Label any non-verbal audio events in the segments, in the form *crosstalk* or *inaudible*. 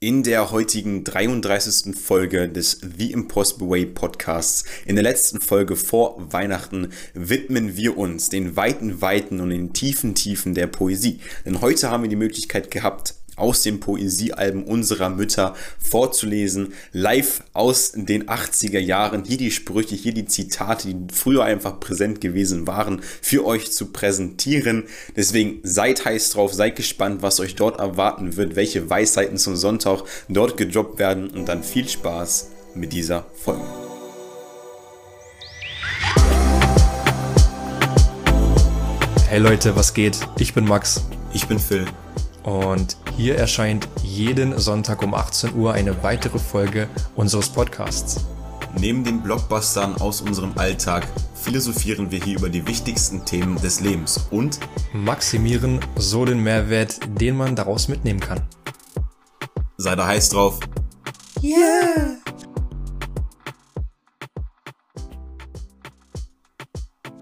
In der heutigen 33. Folge des The Impossible Way Podcasts, in der letzten Folge vor Weihnachten, widmen wir uns den weiten Weiten und den tiefen Tiefen der Poesie. Denn heute haben wir die Möglichkeit gehabt, aus den Poesiealben unserer Mütter vorzulesen, live aus den 80er Jahren, hier die Sprüche, hier die Zitate, die früher einfach präsent gewesen waren, für euch zu präsentieren. Deswegen seid heiß drauf, seid gespannt, was euch dort erwarten wird, welche Weisheiten zum Sonntag dort gedroppt werden und dann viel Spaß mit dieser Folge. Hey Leute, was geht? Ich bin Max. Ich bin Phil. Und hier erscheint jeden Sonntag um 18 Uhr eine weitere Folge unseres Podcasts. Neben den Blockbustern aus unserem Alltag philosophieren wir hier über die wichtigsten Themen des Lebens und maximieren so den Mehrwert, den man daraus mitnehmen kann. Sei da heiß drauf. Yeah!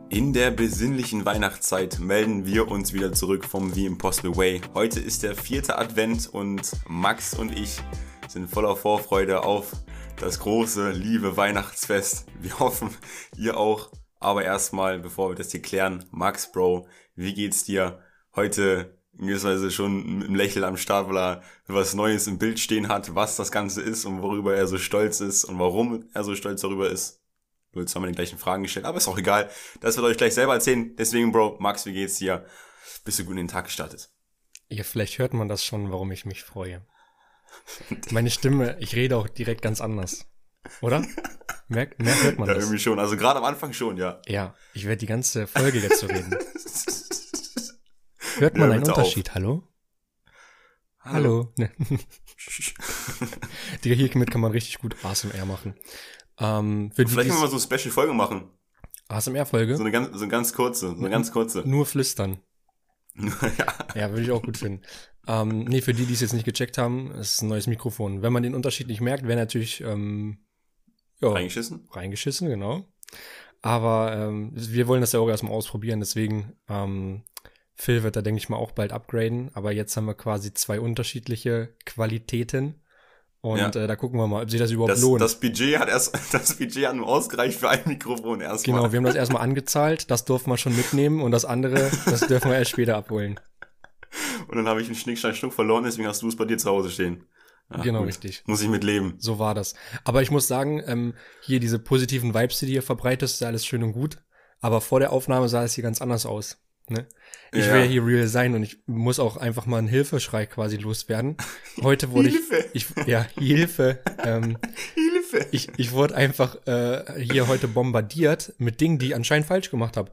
In der besinnlichen Weihnachtszeit melden wir uns wieder zurück vom The Impossible Way. Heute ist der vierte Advent und Max und ich sind voller Vorfreude auf das große, liebe Weihnachtsfest. Wir *laughs* hoffen, ihr auch. Aber erstmal, bevor wir das hier klären, Max, Bro, wie geht's dir? Heute in gewisser Weise schon mit einem Lächeln am Start, weil er was Neues im Bild stehen hat, was das Ganze ist und worüber er so stolz ist und warum er so stolz darüber ist. Nur zweimal die gleichen Fragen gestellt, aber ist auch egal. Das wird euch gleich selber erzählen. Deswegen, Bro, Max, wie geht's dir? Bist du gut in den Tag gestartet? Ja, vielleicht hört man das schon, warum ich mich freue. *laughs* Meine Stimme, ich rede auch direkt ganz anders. Oder? Mehr, mehr hört man ja, das. irgendwie schon. Also gerade am Anfang schon, ja. Ja, ich werde die ganze Folge jetzt so reden. *laughs* Hört man ja, einen Unterschied? Auf. Hallo? Hallo. Hallo. *laughs* Digga, hiermit kann man richtig gut ASMR machen. Ähm, Vielleicht können wir mal so eine Special-Folge machen. ASMR-Folge? So eine ganz, so eine ganz kurze, so eine ganz kurze. Nur flüstern. *laughs* ja. ja, würde ich auch gut finden. Ähm, nee, für die, die es jetzt nicht gecheckt haben, ist ein neues Mikrofon. Wenn man den Unterschied nicht merkt, wäre natürlich ähm, ja, reingeschissen. Reingeschissen, genau. Aber ähm, wir wollen das ja auch erstmal ausprobieren, deswegen ähm, Phil wird da, denke ich mal, auch bald upgraden. Aber jetzt haben wir quasi zwei unterschiedliche Qualitäten. Und ja. äh, da gucken wir mal, ob sich das überhaupt das, lohnt. Das Budget hat erst, *laughs* das Budget hat nur ausgereicht für ein Mikrofon erstmal. Genau, wir haben das erstmal angezahlt, das durften wir schon mitnehmen und das andere, das dürfen wir erst später abholen. *laughs* Und dann habe ich einen Schnickstein Schnuck verloren, deswegen hast du es bei dir zu Hause stehen. Ach, genau, gut. richtig. Muss ich mit leben. So war das. Aber ich muss sagen, ähm, hier diese positiven Vibes, die du hier verbreitest, ist alles schön und gut. Aber vor der Aufnahme sah es hier ganz anders aus. Ne? Ich ja. will ja hier real sein und ich muss auch einfach mal einen Hilfeschrei quasi loswerden. Heute wurde Hilfe. ich, ich ja Hilfe. Ähm, *laughs* Hilfe. Ich, ich wurde einfach äh, hier heute bombardiert mit Dingen, die ich anscheinend falsch gemacht habe.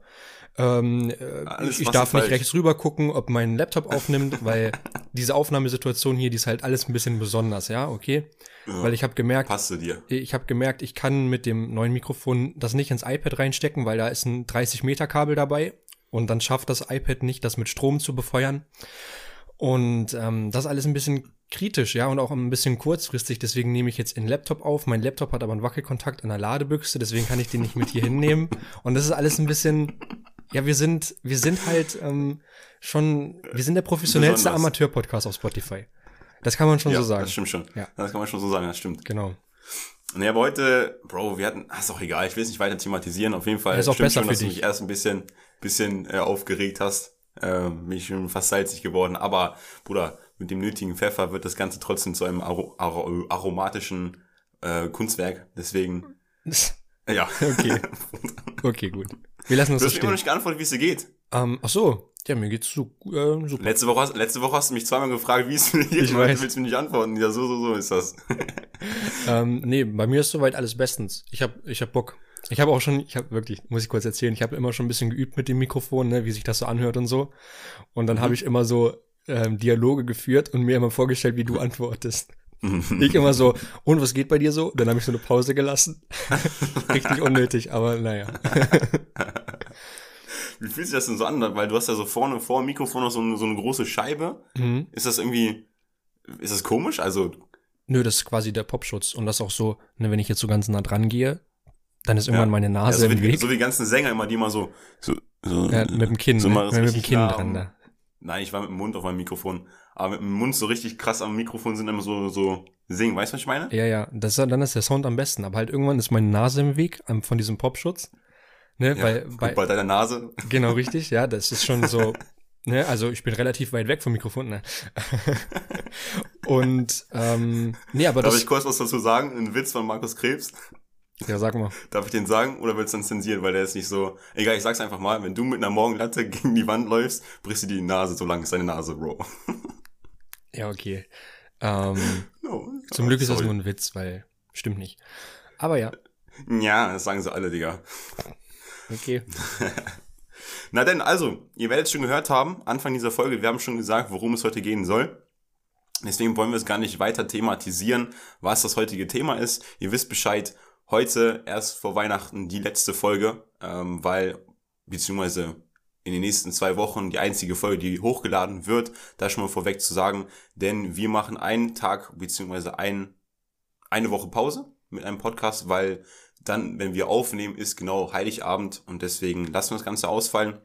Ähm, äh, ich darf nicht falsch. rechts rüber gucken, ob mein Laptop aufnimmt, weil *laughs* diese Aufnahmesituation hier, die ist halt alles ein bisschen besonders, ja, okay. Ja, weil ich habe gemerkt, passte dir. ich habe gemerkt, ich kann mit dem neuen Mikrofon das nicht ins iPad reinstecken, weil da ist ein 30 Meter Kabel dabei und dann schafft das iPad nicht, das mit Strom zu befeuern. Und ähm, das alles ein bisschen kritisch, ja, und auch ein bisschen kurzfristig. Deswegen nehme ich jetzt den Laptop auf. Mein Laptop hat aber einen Wackelkontakt an der Ladebüchse, deswegen kann ich den nicht mit hier hinnehmen. Und das ist alles ein bisschen, ja, wir sind, wir sind halt ähm, schon, wir sind der professionellste Amateur-Podcast auf Spotify. Das kann man schon ja, so sagen. Das stimmt schon. Ja. Das kann man schon so sagen, das stimmt. Genau. Naja, aber heute, Bro, wir hatten, ach, ist auch egal, ich will es nicht weiter thematisieren. Auf jeden Fall ja, ist auch besser schon, dass für du mich erst ein bisschen, bisschen äh, aufgeregt hast. Äh, bin ich schon fast salzig geworden. Aber, Bruder, mit dem nötigen Pfeffer wird das Ganze trotzdem zu einem aro aro aromatischen äh, Kunstwerk. Deswegen. *laughs* ja. Okay. *laughs* okay, gut. Wir lassen uns du das hast mir immer nicht geantwortet, wie es dir geht. Ähm, ach so. Ja, mir geht's so, äh, super. Letzte Woche, hast, letzte Woche hast du mich zweimal gefragt, wie es mir geht. Ich weiß. Du willst mir nicht antworten. Ja, so, so, so ist das. *laughs* ähm, nee, bei mir ist soweit alles bestens. Ich hab, ich hab Bock. Ich habe auch schon, ich habe wirklich, muss ich kurz erzählen, ich habe immer schon ein bisschen geübt mit dem Mikrofon, ne, wie sich das so anhört und so. Und dann mhm. habe ich immer so ähm, Dialoge geführt und mir immer vorgestellt, wie du antwortest. ich immer so, *laughs* und was geht bei dir so? Dann habe ich so eine Pause gelassen. *laughs* Richtig unnötig, aber naja. Wie fühlt sich das denn so an? Weil du hast ja so vorne vor dem Mikrofon noch so eine, so eine große Scheibe. Mhm. Ist das irgendwie, ist das komisch? Also. Nö, das ist quasi der Popschutz. Und das auch so, ne, wenn ich jetzt so ganz nah dran gehe, dann ist irgendwann ja. meine Nase ja, so im wie, Weg. So wie die ganzen Sänger immer, die immer so, so, so ja, mit dem Kinn, so ne? mit dem Kinn nah dran da. Nein, ich war mit dem Mund auf meinem Mikrofon. Aber mit dem Mund so richtig krass am Mikrofon sind immer so, so singen. Weißt du, was ich meine? Ja, ja. Das, dann ist der Sound am besten. Aber halt irgendwann ist meine Nase im Weg von diesem Popschutz. Ne, ja, bei, bei, bei deiner Nase. Genau, *laughs* richtig. Ja, das ist schon so. Ne, also ich bin relativ weit weg vom Mikrofon. Ne? *laughs* Und ähm, nee, aber Darf das, ich kurz was dazu sagen? Ein Witz von Markus Krebs. Ja, sag mal. Darf ich den sagen oder willst du dann zensieren, weil der ist nicht so. Egal, ich sag's einfach mal, wenn du mit einer Morgenlatte *laughs* gegen die Wand läufst, brichst du die Nase, so lang ist deine Nase, Bro. Ja, okay. Ähm, no, zum Glück ist sorry. das nur ein Witz, weil stimmt nicht. Aber ja. Ja, das sagen sie alle, Digga. Okay. *laughs* Na denn, also, ihr werdet es schon gehört haben, Anfang dieser Folge, wir haben schon gesagt, worum es heute gehen soll. Deswegen wollen wir es gar nicht weiter thematisieren, was das heutige Thema ist. Ihr wisst Bescheid, heute erst vor Weihnachten die letzte Folge, ähm, weil, beziehungsweise in den nächsten zwei Wochen die einzige Folge, die hochgeladen wird, da schon mal vorweg zu sagen, denn wir machen einen Tag, beziehungsweise ein, eine Woche Pause mit einem Podcast, weil dann, wenn wir aufnehmen, ist genau Heiligabend und deswegen lassen wir das Ganze ausfallen,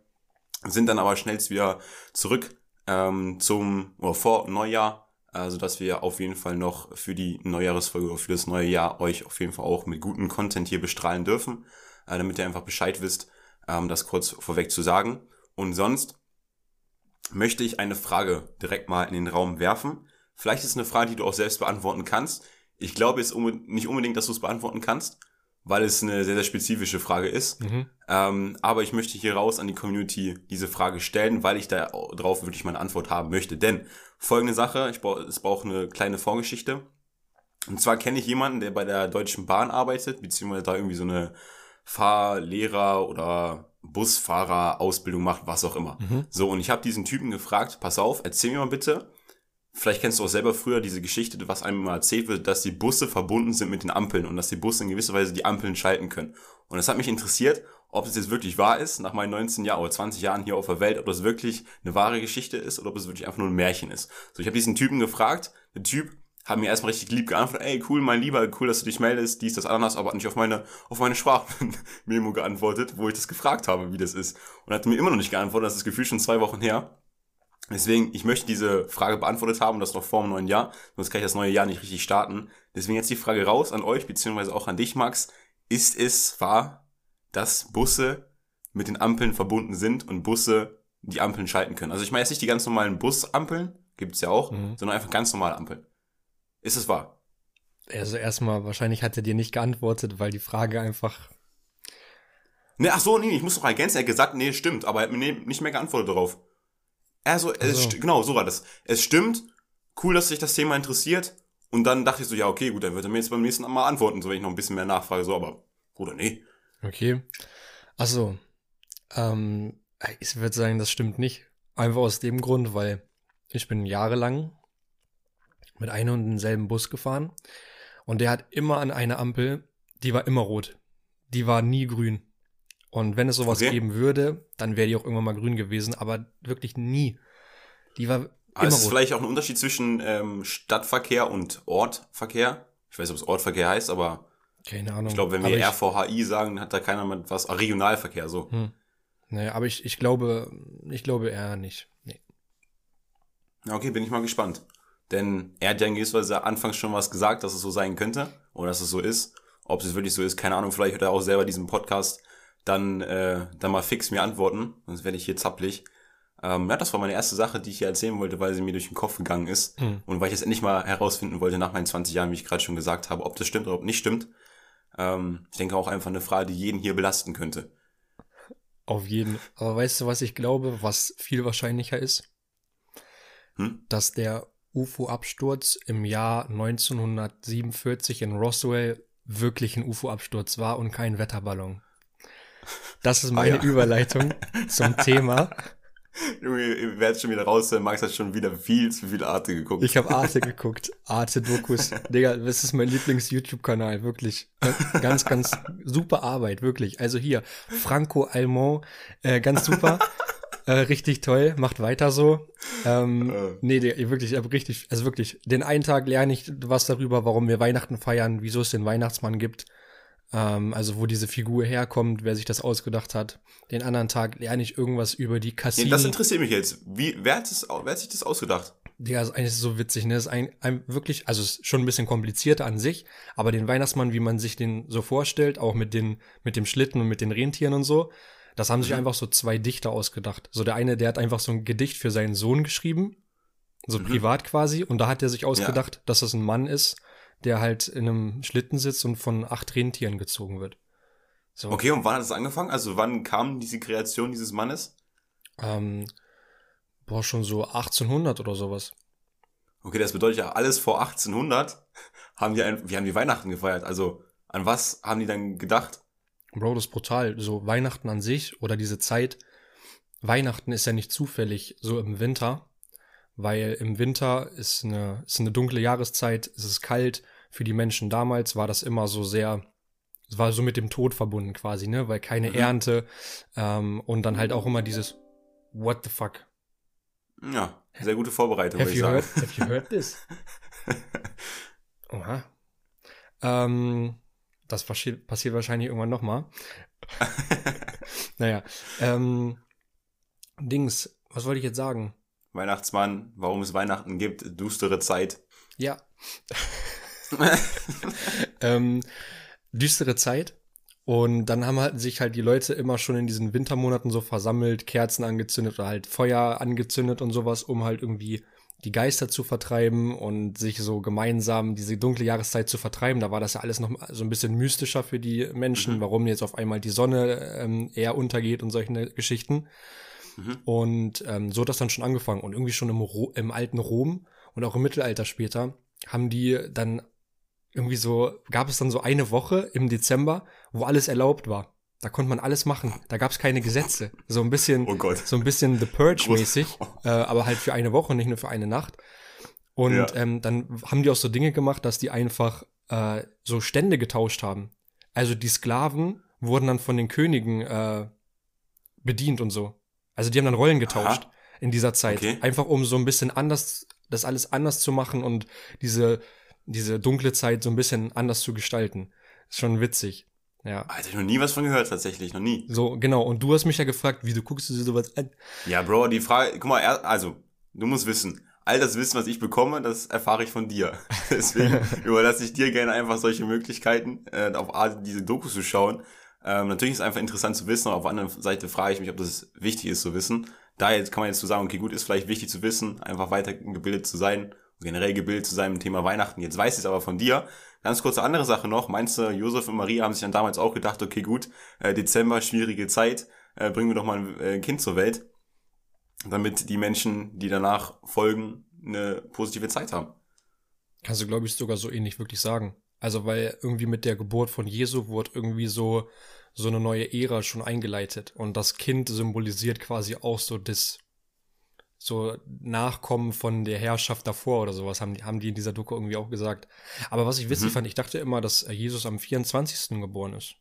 sind dann aber schnellst wieder zurück ähm, zum oder vor Neujahr also dass wir auf jeden Fall noch für die Neujahresfolge oder für das neue Jahr euch auf jeden Fall auch mit gutem Content hier bestrahlen dürfen, äh, damit ihr einfach Bescheid wisst, ähm, das kurz vorweg zu sagen. Und sonst möchte ich eine Frage direkt mal in den Raum werfen. Vielleicht ist es eine Frage, die du auch selbst beantworten kannst. Ich glaube jetzt nicht unbedingt, dass du es beantworten kannst, weil es eine sehr, sehr spezifische Frage ist. Mhm. Ähm, aber ich möchte hier raus an die Community diese Frage stellen, weil ich da drauf wirklich meine Antwort haben möchte. Denn folgende Sache, ich brauche, es braucht eine kleine Vorgeschichte. Und zwar kenne ich jemanden, der bei der Deutschen Bahn arbeitet, beziehungsweise da irgendwie so eine Fahrlehrer oder Busfahrer-Ausbildung macht, was auch immer. Mhm. So, und ich habe diesen Typen gefragt, pass auf, erzähl mir mal bitte, Vielleicht kennst du auch selber früher diese Geschichte, was einem immer erzählt wird, dass die Busse verbunden sind mit den Ampeln und dass die Busse in gewisser Weise die Ampeln schalten können. Und es hat mich interessiert, ob es jetzt wirklich wahr ist, nach meinen 19 Jahren oder 20 Jahren hier auf der Welt, ob das wirklich eine wahre Geschichte ist oder ob es wirklich einfach nur ein Märchen ist. So, ich habe diesen Typen gefragt, der Typ hat mir erstmal richtig lieb geantwortet, ey, cool, mein Lieber, cool, dass du dich meldest, dies, das, Ananas, aber hat nicht auf meine, auf meine Sprachmemo *laughs* geantwortet, wo ich das gefragt habe, wie das ist. Und hat mir immer noch nicht geantwortet, das ist das Gefühl schon zwei Wochen her. Deswegen, ich möchte diese Frage beantwortet haben, das noch vor dem neuen Jahr, sonst kann ich das neue Jahr nicht richtig starten. Deswegen jetzt die Frage raus an euch, beziehungsweise auch an dich, Max. Ist es wahr, dass Busse mit den Ampeln verbunden sind und Busse die Ampeln schalten können? Also ich meine jetzt nicht die ganz normalen Busampeln, gibt's ja auch, mhm. sondern einfach ganz normale Ampeln. Ist es wahr? Also erstmal, wahrscheinlich hat er dir nicht geantwortet, weil die Frage einfach Ne, ach so, nee, ich muss doch ergänzen. Er hat gesagt, nee, stimmt, aber er hat mir nicht mehr geantwortet darauf. Also, also. genau, so war das. Es stimmt, cool, dass sich das Thema interessiert. Und dann dachte ich so, ja, okay, gut, dann wird er mir jetzt beim nächsten Mal antworten, so wenn ich noch ein bisschen mehr nachfrage, so, aber, oder nee. Okay. Achso. Ähm, ich würde sagen, das stimmt nicht. Einfach aus dem Grund, weil ich bin jahrelang mit einem und denselben Bus gefahren und der hat immer an einer Ampel, die war immer rot. Die war nie grün. Und wenn es sowas okay. geben würde, dann wäre die auch irgendwann mal grün gewesen, aber wirklich nie. Die war immer aber ist rot. vielleicht auch ein Unterschied zwischen ähm, Stadtverkehr und Ortverkehr? Ich weiß nicht, ob es Ortverkehr heißt, aber keine Ahnung. Ich glaube, wenn wir ich, RVHI sagen, hat da keiner mit was, ah, Regionalverkehr so. Hm. Naja, aber ich, ich glaube, ich glaube eher nicht. Nee. Okay, bin ich mal gespannt. Denn er hat ja in gewisser Weise anfangs schon was gesagt, dass es so sein könnte. Oder dass es so ist. Ob es wirklich so ist, keine Ahnung. Vielleicht hört er auch selber diesen Podcast dann, äh, dann mal fix mir antworten, sonst werde ich hier zapplig. Ähm, ja, das war meine erste Sache, die ich hier erzählen wollte, weil sie mir durch den Kopf gegangen ist. Mhm. Und weil ich jetzt endlich mal herausfinden wollte, nach meinen 20 Jahren, wie ich gerade schon gesagt habe, ob das stimmt oder ob nicht stimmt. Ähm, ich denke auch einfach eine Frage, die jeden hier belasten könnte. Auf jeden. Aber weißt du, was ich glaube, was viel wahrscheinlicher ist? Hm? Dass der UFO-Absturz im Jahr 1947 in Roswell wirklich ein UFO-Absturz war und kein Wetterballon. Das ist meine ah, ja. Überleitung *laughs* zum Thema. Junge, ihr werdet schon wieder raus, Max hat schon wieder viel zu viel Arte geguckt. Ich habe Arte *laughs* geguckt. Arte Dokus. Digga, das ist mein Lieblings-YouTube-Kanal, wirklich. Ganz, ganz super Arbeit, wirklich. Also hier, Franco Almond, äh, ganz super. äh, richtig toll, macht weiter so. Ähm, äh. Nee, der, wirklich, richtig, also wirklich, den einen Tag lerne ich was darüber, warum wir Weihnachten feiern, wieso es den Weihnachtsmann gibt Ähm, also wo diese Figur herkommt, wer sich das ausgedacht hat. Den anderen Tag lerne ich irgendwas über die Cassini. Nee, das interessiert mich jetzt. Wie, wer, hat das, wer hat sich das ausgedacht? Ja, ist eigentlich so witzig, ne? Das ist ein, ein wirklich, also ist schon ein bisschen komplizierter an sich, aber den Weihnachtsmann, wie man sich den so vorstellt, auch mit den, mit dem Schlitten und mit den Rentieren und so, das haben sich einfach so zwei Dichter ausgedacht. So der eine, der hat einfach so ein Gedicht für seinen Sohn geschrieben, so mhm. privat quasi, und da hat er sich ausgedacht, ja. dass das ein Mann ist, der halt in einem Schlitten sitzt und von acht Rentieren gezogen wird. So. Okay, und wann hat das angefangen? Also wann kam diese Kreation dieses Mannes? Ähm, boah, schon so 1800 oder sowas. Okay, das bedeutet ja, alles vor 1800 haben die, ein, wir haben die Weihnachten gefeiert. Also an was haben die dann gedacht? Bro, das ist brutal. So Weihnachten an sich oder diese Zeit. Weihnachten ist ja nicht zufällig so im Winter, weil im Winter ist eine, ist eine dunkle Jahreszeit, es ist kalt. Für die Menschen damals war das immer so sehr, es war so mit dem Tod verbunden quasi, ne? Weil keine mhm. Ernte ähm, und dann halt auch immer dieses What the fuck? Ja, sehr gute Vorbereitung, have, you heard, have you heard this? *laughs* Oha. Ähm, das passiert, passiert wahrscheinlich irgendwann nochmal. *laughs* naja, ähm, Dings, was wollte ich jetzt sagen? Weihnachtsmann, warum es Weihnachten gibt, düstere Zeit. Ja. *laughs* ähm, düstere Zeit. Und dann haben halt sich halt die Leute immer schon in diesen Wintermonaten so versammelt, Kerzen angezündet oder halt Feuer angezündet und sowas, um halt irgendwie die Geister zu vertreiben und sich so gemeinsam diese dunkle Jahreszeit zu vertreiben. Da war das ja alles noch so ein bisschen mystischer für die Menschen, mhm. warum jetzt auf einmal die Sonne ähm, eher untergeht und solche Geschichten. Mhm. Und ähm, so hat das dann schon angefangen. Und irgendwie schon im, Ro im alten Rom und auch im Mittelalter später haben die dann irgendwie so, gab es dann so eine Woche im Dezember, wo alles erlaubt war. Da konnte man alles machen. Da gab es keine Gesetze. So ein bisschen, oh so ein bisschen The Purge-mäßig, äh, aber halt für eine Woche, nicht nur für eine Nacht. Und ja. ähm, dann haben die auch so Dinge gemacht, dass die einfach äh, so Stände getauscht haben. Also die Sklaven wurden dann von den Königen äh, bedient und so. Also die haben dann Rollen getauscht Aha. in dieser Zeit. Okay. Einfach um so ein bisschen anders, das alles anders zu machen und diese, diese dunkle Zeit so ein bisschen anders zu gestalten. Ist schon witzig. Ja. Alter, ich noch nie was von gehört, tatsächlich, noch nie. So, genau. Und du hast mich ja gefragt, wie du guckst du dir sowas an? Ja, Bro, die Frage, guck mal, also, du musst wissen, all das Wissen, was ich bekomme, das erfahre ich von dir. *laughs* Deswegen *laughs* überlasse ich dir gerne einfach solche Möglichkeiten, äh, auf Art diese Dokus zu schauen. Ähm, natürlich ist es einfach interessant zu wissen, aber auf der anderen Seite frage ich mich, ob das wichtig ist zu wissen. Da jetzt kann man jetzt so sagen, okay, gut, ist vielleicht wichtig zu wissen, einfach weiter gebildet zu sein, generell gebildet zu sein im Thema Weihnachten. Jetzt weiß ich es aber von dir. Ganz kurze andere Sache noch. Meinst du, Josef und Maria haben sich dann damals auch gedacht, okay, gut, äh, Dezember, schwierige Zeit, äh, bringen wir doch mal ein äh, Kind zur Welt, damit die Menschen, die danach folgen, eine positive Zeit haben. Kannst du, glaube ich, sogar so ähnlich wirklich sagen. Also, weil irgendwie mit der Geburt von Jesu wurde irgendwie so, so eine neue Ära schon eingeleitet. Und das Kind symbolisiert quasi auch so das so Nachkommen von der Herrschaft davor oder sowas, haben die, haben die in dieser Doku irgendwie auch gesagt. Aber was ich witzig mhm. fand, ich dachte immer, dass Jesus am 24. geboren ist.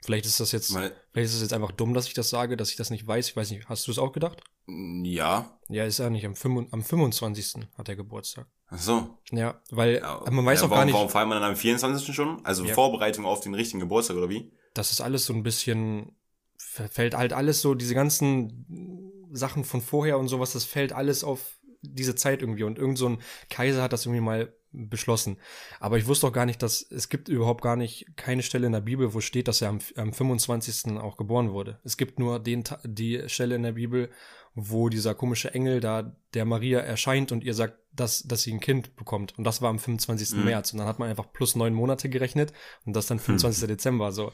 Vielleicht ist das jetzt, Weil, vielleicht ist es jetzt einfach dumm, dass ich das sage, dass ich das nicht weiß. Ich weiß nicht, hast du es auch gedacht? Ja. Ja, ist er nicht. Am, 5, am 25. hat er Geburtstag. Ach so. Ja, weil ja, man weiß ja, auch warum, gar nicht. Warum feiert man dann am 24. schon? Also ja. Vorbereitung auf den richtigen Geburtstag oder wie? Das ist alles so ein bisschen, fällt halt alles so, diese ganzen Sachen von vorher und sowas, das fällt alles auf diese Zeit irgendwie. Und irgend so ein Kaiser hat das irgendwie mal beschlossen. Aber ich wusste auch gar nicht, dass es gibt überhaupt gar nicht keine Stelle in der Bibel, wo steht, dass er am, am 25. auch geboren wurde. Es gibt nur den, die Stelle in der Bibel, wo dieser komische Engel da der Maria erscheint und ihr sagt, dass, dass sie ein Kind bekommt. Und das war am 25. Mhm. März. Und dann hat man einfach plus neun Monate gerechnet und das dann 25. Mhm. Dezember. So.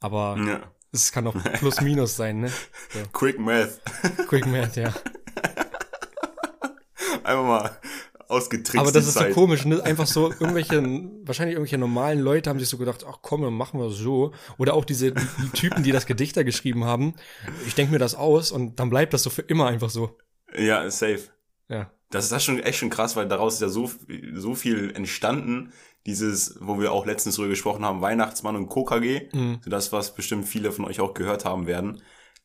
Aber ja. Es kann auch *laughs* plus minus sein, ne? So. Quick Math. Quick Math, ja. *laughs* Einfach mal ausgetrickst. Aber das ist Zeit. so komisch, ne? Einfach so irgendwelche, wahrscheinlich irgendwelche normalen Leute haben sich so gedacht, ach komm, dann machen wir so. Oder auch diese die, die Typen, die das Gedicht da geschrieben haben. Ich denke mir das aus und dann bleibt das so für immer einfach so. Ja, safe. Ja. Das ist das schon echt schon krass, weil daraus ist ja so, so viel entstanden, dieses, wo wir auch letztens drüber gesprochen haben, Weihnachtsmann und KKG, mhm. so das, was bestimmt viele von euch auch gehört haben werden,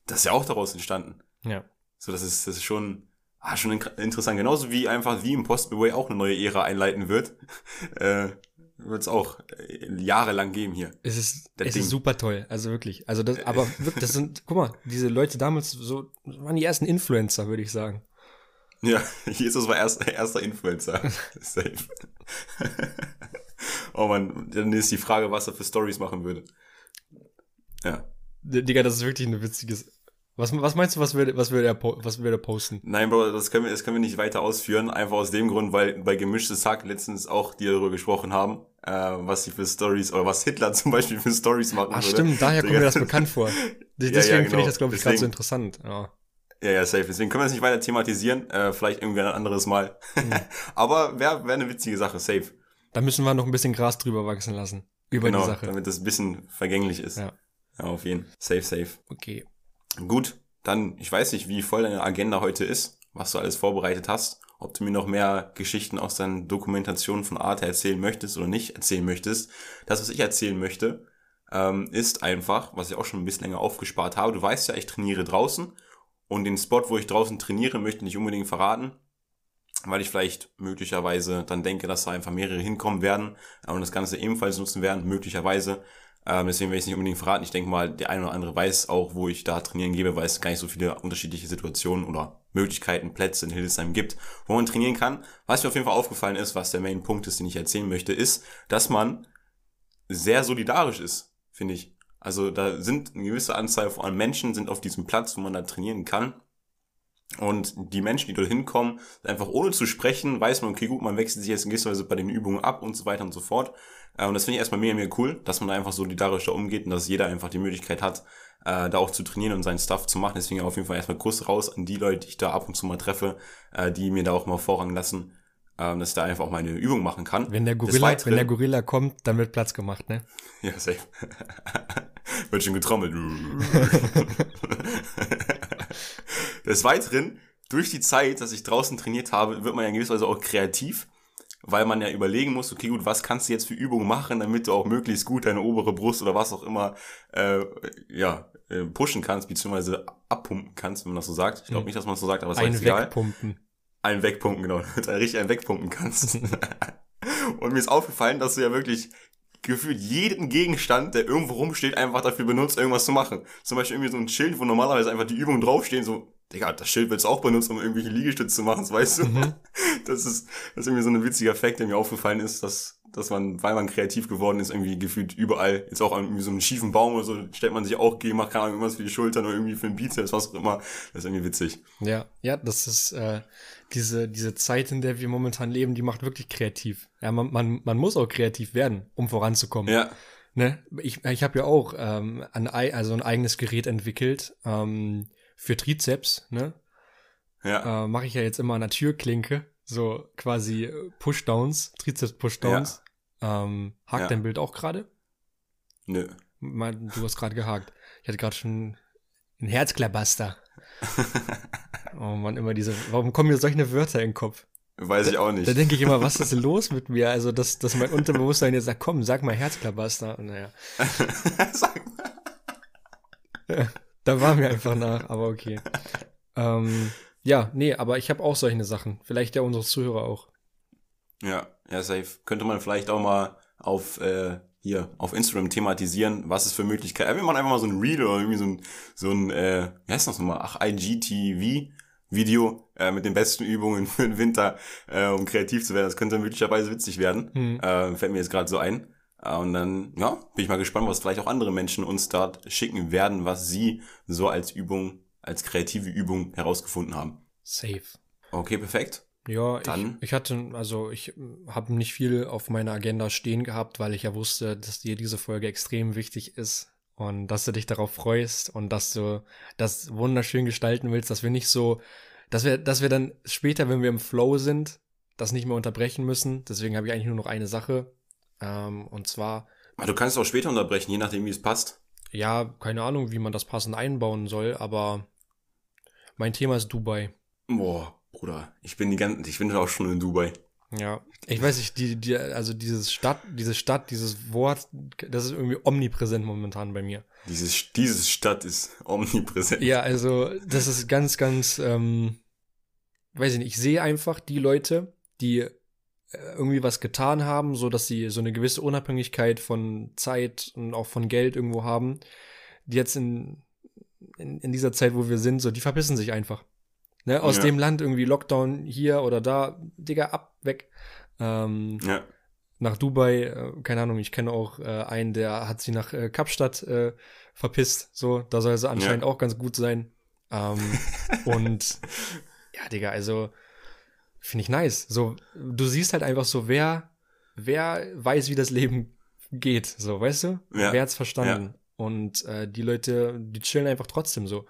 das ist ja auch daraus entstanden. Ja. So, das ist, das ist schon, ah, schon interessant. Genauso wie einfach wie im Impossible Way auch eine neue Ära einleiten wird. *laughs* äh, wird es auch äh, jahrelang geben hier. Es ist, es ist super toll, also wirklich. Also das, aber *laughs* wirklich, das sind, guck mal, diese Leute damals so waren die ersten Influencer, würde ich sagen. Ja, *laughs* Jesus war erst, erster Influencer. Safe. oh man, dann ist die Frage, was er für Stories machen würde. Ja. Digga, das ist wirklich eine witziges. Was, was meinst du, was würde, was würde er, was würde er posten? Nein, Bro, das können wir, das können wir nicht weiter ausführen. Einfach aus dem Grund, weil bei gemischtes Hack letztens auch die darüber gesprochen haben, äh, was sie für Stories oder was Hitler *laughs* zum Beispiel für Stories machen Ach, würde. stimmt, daher kommt mir das bekannt vor. *laughs* Deswegen ja, ja, genau. finde ich das, glaube ich, gerade so interessant. Ja. Ja, ja, safe. Deswegen können wir es nicht weiter thematisieren. Äh, vielleicht irgendwie ein anderes Mal. Mhm. *laughs* Aber wäre wär eine witzige Sache, safe. Da müssen wir noch ein bisschen Gras drüber wachsen lassen. Über genau, die Sache. damit das ein bisschen vergänglich ist. Ja. Ja, auf jeden. Safe, safe. Okay. Gut, dann, ich weiß nicht, wie voll deine Agenda heute ist, was du alles vorbereitet hast, ob du mir noch mehr Geschichten aus deinen Dokumentationen von Arte erzählen möchtest oder nicht erzählen möchtest. Das, was ich erzählen möchte, ähm, ist einfach, was ich auch schon ein bisschen länger aufgespart habe. Du weißt ja, ich trainiere draußen und den Spot, wo ich draußen trainiere, möchte ich nicht unbedingt verraten, weil ich vielleicht möglicherweise dann denke, dass da einfach mehrere hinkommen werden und das Ganze ebenfalls nutzen werden, möglicherweise. Ähm, deswegen werde ich es nicht unbedingt verraten. Ich denke mal, der eine oder andere weiß auch, wo ich da trainieren gebe, weil es gar nicht so viele unterschiedliche Situationen oder Möglichkeiten, Plätze in Hildesheim gibt, wo man trainieren kann. Was mir auf jeden Fall aufgefallen ist, was der Main Punkt ist, den ich erzählen möchte, ist, dass man sehr solidarisch ist, finde ich. Also da sind eine gewisse Anzahl von Menschen sind auf diesem Platz, wo man da trainieren kann. Und die Menschen, die dort hinkommen, einfach ohne zu sprechen, weiß man, okay, gut, man wechselt sich jetzt in gewisser Weise bei den Übungen ab und so weiter und so fort. Äh, und das finde ich erstmal mega, mega cool, dass man da einfach solidarischer umgeht und dass jeder einfach die Möglichkeit hat, äh, da auch zu trainieren und seinen Stuff zu machen. Deswegen auf jeden Fall erstmal Kuss raus an die Leute, die ich da ab und zu mal treffe, äh, die mir da auch mal Vorrang lassen, dass ich da einfach auch meine Übung machen kann. Wenn der Gorilla, wenn der Gorilla kommt, dann wird Platz gemacht, ne? *laughs* Ja, safe. *laughs* wird schon getrommelt. *laughs* Des Weiteren, durch die Zeit, dass ich draußen trainiert habe, wird man ja in gewisser Weise auch kreativ, weil man ja überlegen muss, okay, gut, was kannst du jetzt für Übungen machen, damit du auch möglichst gut deine obere Brust oder was auch immer äh, ja, äh, pushen kannst, beziehungsweise abpumpen kannst, wenn man das so sagt. Ich glaube hm. nicht, dass man das so sagt, aber es ist egal. Wegpumpen. Ein Wegpumpen, genau. *laughs* Damit du richtig einen wegpumpen kannst. *laughs* Und mir ist aufgefallen, dass du ja wirklich gefühlt jeden Gegenstand, der irgendwo rumsteht, einfach dafür benutzt, irgendwas zu machen. Zum Beispiel irgendwie so ein Schild, wo normalerweise einfach die Übungen draufstehen, so, Digga, das Schild wird's auch benutzen, um irgendwelche Liegestütze zu machen, das weißt du. Mhm. *laughs* Das ist, das ist irgendwie so ein witziger Fakt, der mir aufgefallen ist, dass, dass man, weil man kreativ geworden ist, irgendwie gefühlt überall, jetzt auch an irgendwie so einem schiefen Baum oder so, stellt man sich auch gegen, macht keine Ahnung, irgendwas für die Schultern oder irgendwie für den Bizeps, was auch immer. Das ist irgendwie witzig. Ja, ja, das ist, äh, diese, diese Zeit, in der wir momentan leben, die macht wirklich kreativ. Ja, man, man, man muss auch kreativ werden, um voranzukommen. Ja. Ne? Ich, ich habe ja auch ähm, ein, also ein eigenes Gerät entwickelt ähm, für Trizeps. Ne? Ja. Äh, Mache ich ja jetzt immer an der Türklinke, so quasi Pushdowns, Trizeps-Pushdowns. Ja. Ähm, hakt ja. dein Bild auch gerade? Nö. Du hast gerade gehakt. Ich hatte gerade schon einen Herzklabaster. *laughs* oh man, immer diese, warum kommen mir solche Wörter in den Kopf? Weiß ich auch nicht. Da, da denke ich immer, was ist *laughs* los mit mir? Also, dass, dass mein Unterbewusstsein jetzt sagt, komm, sag mal Herzklabaster. Naja. *laughs* sag mal. Da war mir einfach nach, aber okay. Ähm, ja, nee, aber ich habe auch solche Sachen. Vielleicht ja unsere Zuhörer auch. Ja, ja, safe. Könnte man vielleicht auch mal auf äh, hier auf Instagram thematisieren, was es für Möglichkeiten. Wir machen einfach mal so ein Reel oder irgendwie so ein, so ein äh, wie heißt das nochmal? Ach, IGTV. Video äh, mit den besten Übungen *laughs* für den Winter, äh, um kreativ zu werden. Das könnte möglicherweise witzig werden. Mhm. Äh, fällt mir jetzt gerade so ein. Äh, und dann, ja, bin ich mal gespannt, was vielleicht auch andere Menschen uns dort schicken werden, was sie so als Übung, als kreative Übung herausgefunden haben. Safe. Okay, perfekt. Ja, ich, ich, hatte, also ich habe nicht viel auf meiner Agenda stehen gehabt, weil ich ja wusste, dass dir diese Folge extrem wichtig ist und dass du dich darauf freust und dass du das wunderschön gestalten willst, dass wir nicht so, dass wir, dass wir dann später, wenn wir im Flow sind, das nicht mehr unterbrechen müssen. Deswegen habe ich eigentlich nur noch eine Sache. Ähm, und zwar. Aber du kannst auch später unterbrechen, je nachdem, wie es passt. Ja, keine Ahnung, wie man das passend einbauen soll, aber mein Thema ist Dubai. Boah, Bruder, ich bin die ganze, ich bin auch schon in Dubai. Ja, ich weiß nicht, die, die, also dieses Stadt, diese Stadt, dieses Wort, das ist irgendwie omnipräsent momentan bei mir. Dieses, dieses Stadt ist *laughs* omnipräsent. Ja, also das ist ganz, ganz, ähm, weiß ich nicht, ich sehe einfach die Leute, die irgendwie was getan haben, so dass sie so eine gewisse Unabhängigkeit von Zeit und auch von Geld irgendwo haben, die jetzt in, in, in dieser Zeit, wo wir sind, so, die verpissen sich einfach. Ne, aus ja. dem Land irgendwie Lockdown hier oder da, Digga, ab, weg. Ähm, ja. Nach Dubai, äh, keine Ahnung, ich kenne auch äh, einen, der hat sie nach äh, Kapstadt äh, verpisst. So, da soll sie anscheinend ja. auch ganz gut sein. Ähm, *laughs* und ja, Digga, also finde ich nice. So, du siehst halt einfach so, wer, wer weiß, wie das Leben geht. So, weißt du? Ja. Wer hat's verstanden? Ja. Und äh, die Leute, die chillen einfach trotzdem so.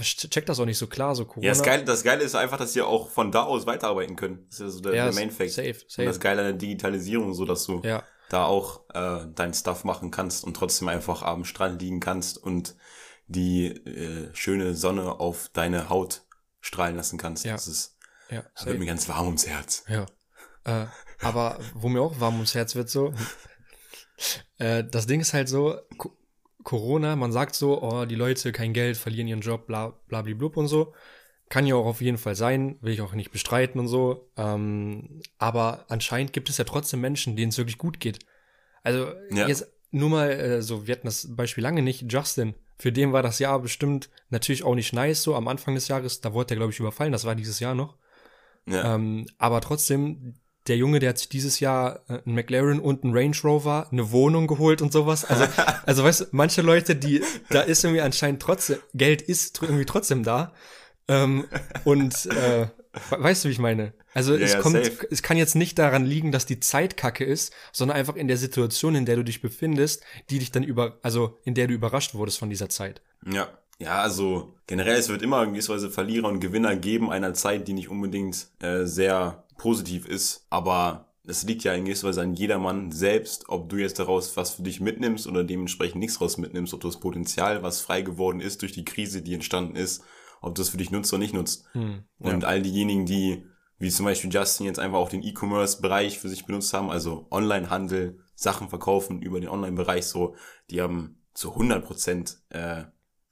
Ich check das auch nicht so klar, so Corona. Ja, das Geile, das Geile ist einfach, dass sie auch von da aus weiterarbeiten können. Das ist ja so der, ja, der Main Fact. Safe, safe. Und das Geile an der Digitalisierung, so dass du ja. da auch äh, dein Stuff machen kannst und trotzdem einfach am Strand liegen kannst und die äh, schöne Sonne auf deine Haut strahlen lassen kannst. Ja. Das ist, ja, das wird mir ganz warm ums Herz. Ja. Äh, aber wo mir auch warm ums Herz wird so, *laughs* äh, das Ding ist halt so, Corona, man sagt so, oh, die Leute kein Geld, verlieren ihren Job, bla bla blub und so. Kann ja auch auf jeden Fall sein, will ich auch nicht bestreiten und so. Ähm, aber anscheinend gibt es ja trotzdem Menschen, denen es wirklich gut geht. Also ja. jetzt nur mal äh, so, wir hatten das Beispiel lange nicht, Justin. Für den war das Jahr bestimmt natürlich auch nicht nice, so am Anfang des Jahres, da wurde er, glaube ich, überfallen, das war dieses Jahr noch. Ja. Ähm, aber trotzdem, der Junge, der hat sich dieses Jahr äh, einen McLaren und einen Range Rover, eine Wohnung geholt und sowas. Also, *laughs* also weißt du, manche Leute, die, da ist irgendwie anscheinend trotzdem, Geld ist irgendwie trotzdem da. Ähm, und äh, weißt du, wie ich meine? Also ja, es kommt, safe. es kann jetzt nicht daran liegen, dass die Zeit kacke ist, sondern einfach in der Situation, in der du dich befindest, die dich dann über, also in der du überrascht wurdest von dieser Zeit. Ja. Ja, also generell, es wird immer gewisserweise Verlierer und Gewinner geben einer Zeit, die nicht unbedingt äh, sehr positiv ist, aber es liegt ja in gewisser Weise an jedermann selbst, ob du jetzt daraus was für dich mitnimmst oder dementsprechend nichts raus mitnimmst, ob du das Potenzial, was frei geworden ist durch die Krise, die entstanden ist, ob du das für dich nutzt oder nicht nutzt. Hm, ja. Und all diejenigen, die, wie zum Beispiel Justin, jetzt einfach auch den E-Commerce-Bereich für sich benutzt haben, also Online-Handel, Sachen verkaufen über den Online-Bereich so, die haben zu 100 Prozent, äh,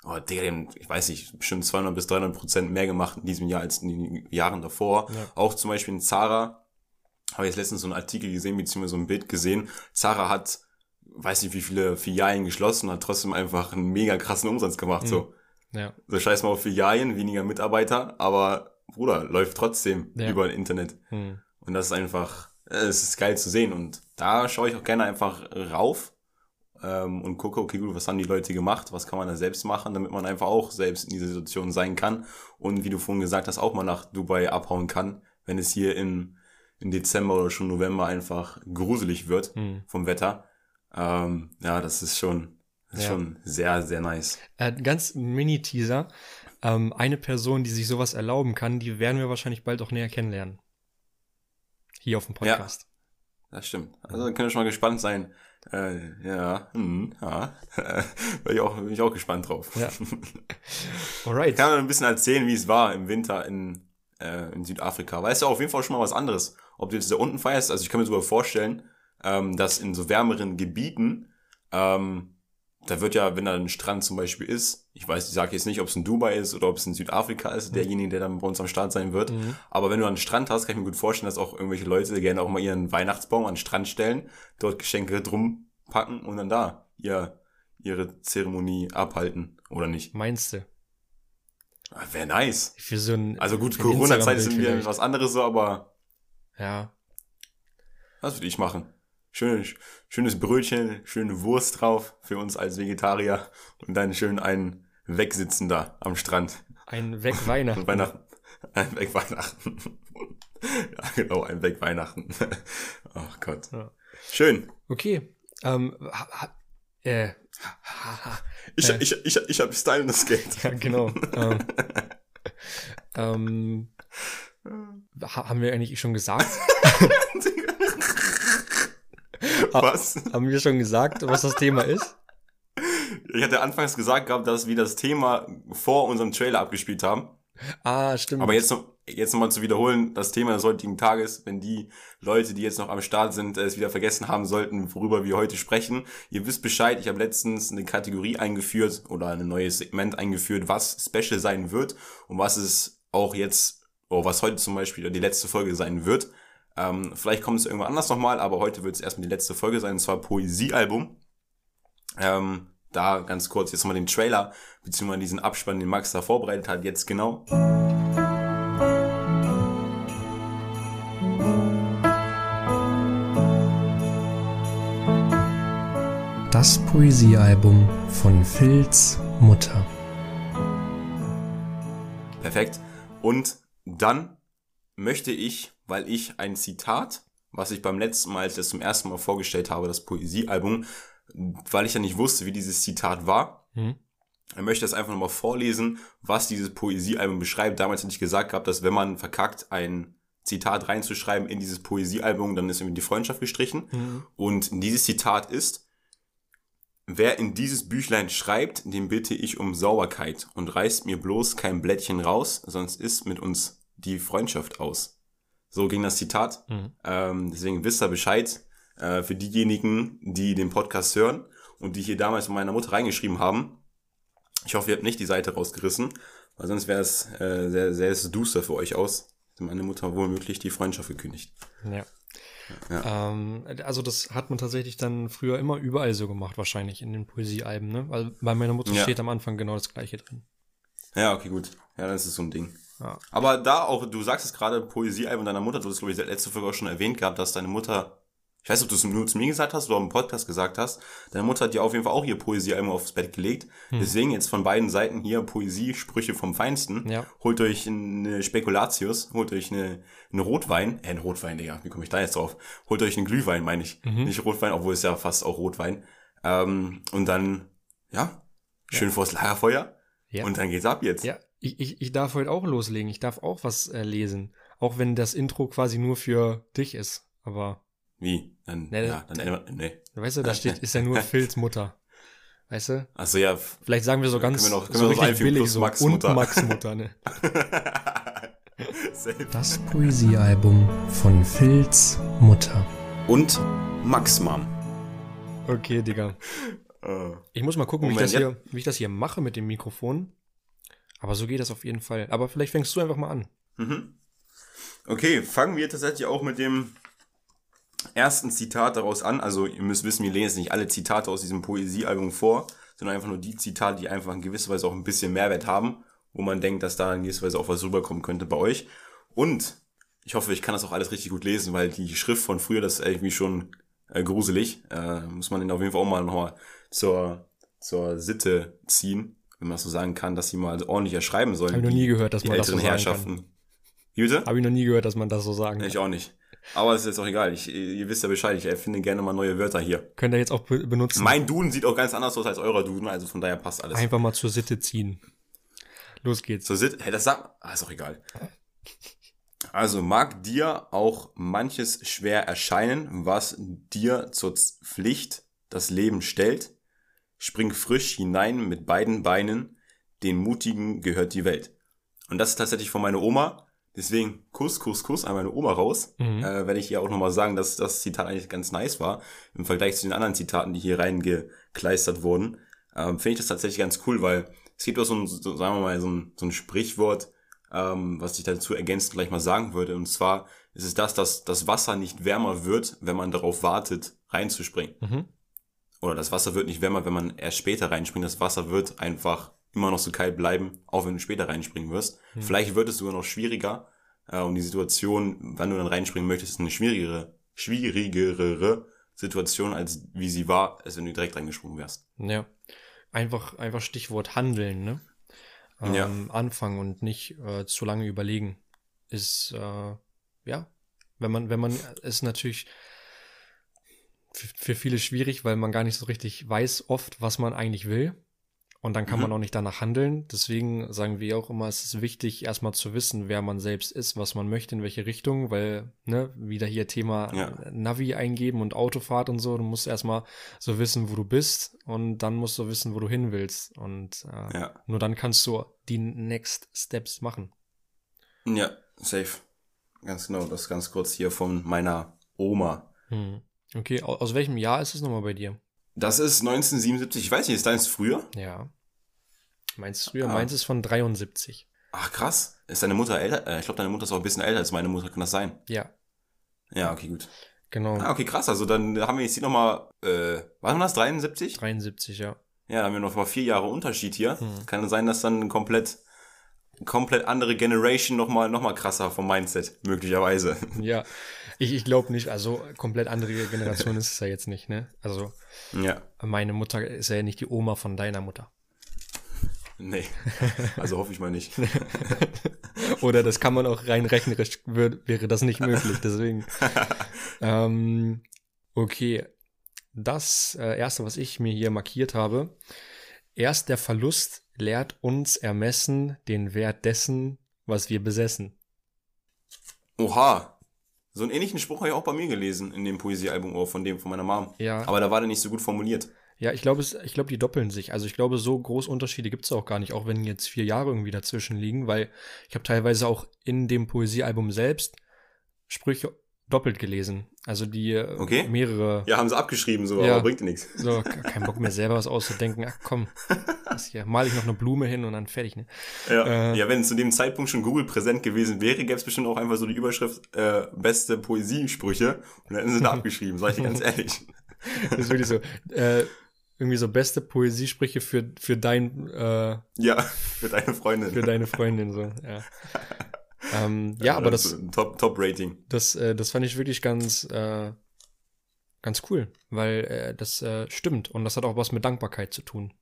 oh, Digga, ich weiß nicht, bestimmt 200 bis 300 Prozent mehr gemacht in diesem Jahr als in den Jahren davor. Ja. Auch zum Beispiel in Zara, habe ich jetzt letztens so einen Artikel gesehen, beziehungsweise so ein Bild gesehen. Zara hat, weiß nicht wie viele Filialen geschlossen, hat trotzdem einfach einen mega krassen Umsatz gemacht, mhm. so. Ja. So scheiß mal auf Filialen, weniger Mitarbeiter, aber Bruder, läuft trotzdem ja. über Internet. Mhm. Und das ist einfach, es ist geil zu sehen. Und da schaue ich auch gerne einfach rauf ähm, und gucke, okay, gut, was haben die Leute gemacht, was kann man da selbst machen, damit man einfach auch selbst in dieser Situation sein kann und wie du vorhin gesagt hast, auch mal nach Dubai abhauen kann, wenn es hier im, im Dezember oder schon November einfach gruselig wird mhm. vom Wetter. Ähm, ja, das ist schon, das ist ja. schon sehr, sehr nice. Äh, ganz Mini-Teaser. Ähm, eine Person, die sich sowas erlauben kann, die werden wir wahrscheinlich bald auch näher kennenlernen. Hier auf dem Podcast. Ja, das stimmt. Also können wir schon mal gespannt sein, äh, ja, hm, ja. *laughs* bin, ich auch, bin ich auch gespannt drauf. Ja. *laughs* Alright. Ich kann man ein bisschen erzählen, wie es war im Winter in, äh, in Südafrika. Weißt du auf jeden Fall schon mal was anderes. Ob du jetzt da unten feierst, also ich kann mir sogar vorstellen, ähm, dass in so wärmeren Gebieten ähm, da wird ja, wenn da ein Strand zum Beispiel ist, ich weiß, ich sage jetzt nicht, ob es in Dubai ist oder ob es in Südafrika ist, mhm. derjenige, der dann bei uns am Start sein wird. Mhm. Aber wenn du einen Strand hast, kann ich mir gut vorstellen, dass auch irgendwelche Leute gerne auch mal ihren Weihnachtsbaum an den Strand stellen, dort Geschenke drum packen und dann da ihr, ihre Zeremonie abhalten, oder nicht? Meinst du? Ah, Wäre nice. Für so ein, also gut, Corona-Zeit sind wir was anderes so, aber. Ja. Was würde ich machen? Schön, schönes Brötchen, schöne Wurst drauf für uns als Vegetarier und dann schön ein Wegsitzen da am Strand. Ein Wegweihnachten. *laughs* Weihnachten. Ein Wegweihnachten. *laughs* ja, genau, ein Wegweihnachten. *laughs* Ach Gott. Ja. Schön. Okay. Ähm, ha, ha, äh, ha, ich, äh, ich, ich, ich habe Style und das Geld. Ja, genau. ähm, ähm, haben wir eigentlich schon gesagt? Was? Haben wir schon gesagt, was das Thema ist? Ich hatte anfangs gesagt gehabt, dass wir das Thema vor unserem Trailer abgespielt haben. Ah, stimmt. Aber jetzt noch, jetzt noch mal zu wiederholen, das Thema des heutigen Tages, wenn die Leute, die jetzt noch am Start sind, es wieder vergessen haben sollten, worüber wir heute sprechen. Ihr wisst Bescheid, ich habe letztens eine Kategorie eingeführt oder ein neues Segment eingeführt, was special sein wird und was es auch jetzt, oh, was heute zum Beispiel die letzte Folge sein wird. Ähm, vielleicht kommt es irgendwann anders nochmal, aber heute wird es erstmal die letzte Folge sein, und zwar Poesiealbum. Ähm, da ganz kurz jetzt mal den Trailer, beziehungsweise diesen Abspann, den Max da vorbereitet hat, jetzt genau. Das Poesiealbum von Phils Mutter. Perfekt. Und dann möchte ich, weil ich ein Zitat, was ich beim letzten Mal, als ich das zum ersten Mal vorgestellt habe, das Poesiealbum, weil ich ja nicht wusste, wie dieses Zitat war, mhm. ich möchte das einfach nochmal vorlesen, was dieses Poesiealbum beschreibt. Damals hatte ich gesagt gehabt, dass wenn man verkackt, ein Zitat reinzuschreiben in dieses Poesiealbum, dann ist irgendwie die Freundschaft gestrichen. Mhm. Und dieses Zitat ist, Wer in dieses Büchlein schreibt, den bitte ich um Sauberkeit und reißt mir bloß kein Blättchen raus, sonst ist mit uns die Freundschaft aus. So ging das Zitat. Mhm. Ähm, deswegen wisst ihr Bescheid äh, für diejenigen, die den Podcast hören und die hier damals mit meiner Mutter reingeschrieben haben. Ich hoffe, ihr habt nicht die Seite rausgerissen, weil sonst wäre es äh, sehr, sehr duster für euch aus. Meine Mutter womöglich die Freundschaft gekündigt. Ja. Ja. Ähm, also das hat man tatsächlich dann früher immer überall so gemacht, wahrscheinlich in den Poesiealben, ne? Weil bei meiner Mutter ja. steht am Anfang genau das gleiche drin. Ja, okay, gut. Ja, das ist so ein Ding. Ja. Aber da auch, du sagst es gerade, Poesiealbum deiner Mutter, du hast, glaube ich, letzte Folge auch schon erwähnt gehabt, dass deine Mutter ich weiß nicht, ob du es nur zu mir gesagt hast oder im Podcast gesagt hast. Deine Mutter hat dir auf jeden Fall auch ihr Poesiealbum aufs Bett gelegt. Hm. Deswegen jetzt von beiden Seiten hier Poesie, Sprüche vom Feinsten. Ja. Holt euch eine Spekulatius, holt euch eine, eine Rotwein, äh, ein Rotwein, Digga, wie komme ich da jetzt drauf? Holt euch einen Glühwein, meine ich. Mhm. Nicht Rotwein, obwohl es ja fast auch Rotwein. Ähm, und dann, ja, schön ja. vors Lagerfeuer. Ja. Und dann geht's ab jetzt. Ja, ich, ich, ich darf heute auch loslegen. Ich darf auch was äh, lesen. Auch wenn das Intro quasi nur für dich ist. Aber wie? Dann, nee, ja, dann, dann, nee. Weißt du, da steht, *laughs* ist ja nur Phils Mutter. Weißt du? Ach so, ja. Vielleicht sagen wir so ganz können wir noch, so wir richtig billig so Max und Mutter. Max Mutter, ne? *laughs* das Poesiealbum von Phils Mutter. Und Max Mom. Okay, Digga. Uh, ich muss mal gucken, Moment, wie, ich das hier, wie ich das hier mache mit dem Mikrofon. Aber so geht das auf jeden Fall. Aber vielleicht fängst du einfach mal an. Mhm. Okay, fangen wir tatsächlich auch mit dem ersten Zitat daraus an. Also ihr müsst wissen, wir lesen jetzt nicht alle Zitate aus diesem Poesiealbum vor, sondern einfach nur die Zitate, die einfach in gewisser Weise auch ein bisschen Mehrwert haben, wo man denkt, dass da in gewisser Weise auch was rüberkommen könnte bei euch. Und ich hoffe, ich kann das auch alles richtig gut lesen, weil die Schrift von früher, das ist irgendwie schon äh, gruselig. Äh, muss man den auf jeden Fall auch mal nochmal zur, zur Sitte ziehen, wenn man das so sagen kann, dass sie mal ordentlicher schreiben sollen. Habe ich noch nie gehört, dass man das so sagen Herrschaften. kann. Wie bitte? Habe ich noch nie gehört, dass man das so sagen kann. Ich auch nicht. Aber es ist jetzt auch egal. Ich, ihr wisst ja Bescheid, ich erfinde gerne mal neue Wörter hier. Könnt ihr jetzt auch be benutzen. Mein Duden sieht auch ganz anders aus als eurer Duden, also von daher passt alles. Einfach mal zur Sitte ziehen. Los geht's. Zur Sitte? Hey, das sagt. Ah, ist auch egal. Also mag dir auch manches schwer erscheinen, was dir zur Pflicht das Leben stellt. Spring frisch hinein mit beiden Beinen, den Mutigen gehört die Welt. Und das ist tatsächlich von meiner Oma. Deswegen Kuss, Kuss, Kuss an meine Oma raus. Mhm. Äh, werde ich ihr auch nochmal sagen, dass das Zitat eigentlich ganz nice war. Im Vergleich zu den anderen Zitaten, die hier reingekleistert wurden. Ähm, Finde ich das tatsächlich ganz cool, weil es gibt auch so ein, so, sagen wir mal, so ein, so ein Sprichwort, ähm, was ich dazu ergänzend gleich mal sagen würde. Und zwar ist es das, dass das Wasser nicht wärmer wird, wenn man darauf wartet, reinzuspringen. Mhm. Oder das Wasser wird nicht wärmer, wenn man erst später reinspringt. Das Wasser wird einfach immer noch so kalt bleiben, auch wenn du später reinspringen wirst. Mhm. Vielleicht wird es sogar noch schwieriger äh, und die Situation, wann du dann reinspringen möchtest, ist eine schwierigere, schwierigere Situation, als wie sie war, als wenn du direkt reingesprungen wärst. Ja, einfach, einfach Stichwort handeln, ne? Ähm, ja. Anfangen und nicht äh, zu lange überlegen ist, äh, ja, wenn man, wenn man ist natürlich für viele schwierig, weil man gar nicht so richtig weiß oft, was man eigentlich will. Und dann kann mhm. man auch nicht danach handeln. Deswegen sagen wir auch immer, es ist wichtig, erstmal zu wissen, wer man selbst ist, was man möchte, in welche Richtung, weil, ne, wieder hier Thema ja. Navi eingeben und Autofahrt und so. Du musst erstmal so wissen, wo du bist und dann musst du wissen, wo du hin willst. Und äh, ja. nur dann kannst du die Next Steps machen. Ja, safe. Ganz genau. Das ganz kurz hier von meiner Oma. Hm. Okay, aus welchem Jahr ist es nochmal bei dir? Das ist 1977. Ich weiß nicht, ist deins früher? Ja. Meins früher, ah. meins ist von 73. Ach krass. Ist deine Mutter älter? Äh, ich glaube, deine Mutter ist auch ein bisschen älter als meine Mutter. Kann das sein? Ja. Ja, okay, gut. Genau. Ah, okay, krass. Also dann haben wir jetzt hier nochmal, äh, was war das, 73? 73, ja. Ja, da haben wir noch mal vier Jahre Unterschied hier. Hm. Kann sein, dass dann komplett komplett andere Generation noch mal noch mal krasser vom Mindset möglicherweise. Ja, *laughs* ich, ich glaube nicht. Also komplett andere Generation ist es ja jetzt nicht, ne? Also ja. meine Mutter ist ja nicht die Oma von deiner Mutter. Nee, also hoffe ich mal nicht. *laughs* Oder das kann man auch rein rechnerisch, wäre das nicht möglich, deswegen. *laughs* ähm, okay, das äh, erste, was ich mir hier markiert habe, erst der Verlust lehrt uns ermessen den Wert dessen, was wir besessen. Oha. So einen ähnlichen Spruch habe ich auch bei mir gelesen in dem Poesiealbum von dem von meiner Mom. Ja. Aber da war der nicht so gut formuliert. Ja, ich glaube, ich glaube, die doppeln sich. Also ich glaube, so große Unterschiede gibt es auch gar nicht, auch wenn jetzt vier Jahre irgendwie dazwischen liegen, weil ich habe teilweise auch in dem Poesiealbum selbst Sprüche doppelt gelesen. Also die äh, okay. mehrere. Ja, haben sie abgeschrieben, so, ja, aber bringt nichts. So, *laughs* kein Bock mehr selber was auszudenken. Ach komm, hier mal ich noch eine Blume hin und dann fertig, ne? Ja, äh, ja wenn zu dem Zeitpunkt schon Google präsent gewesen wäre, gäbe es bestimmt auch einfach so die Überschrift äh, beste Poesiesprüche und dann hätten sie da *laughs* abgeschrieben, sag ich dir ganz ehrlich. *laughs* das ist wirklich so. Äh, irgendwie so beste Poesiesprüche für, für dein äh, Ja, für deine Freundin. Für deine Freundin, so, ja. Ähm, ja, aber das. Top, Top Rating. Das, äh, das fand ich wirklich ganz, äh, ganz cool, weil äh, das äh, stimmt und das hat auch was mit Dankbarkeit zu tun.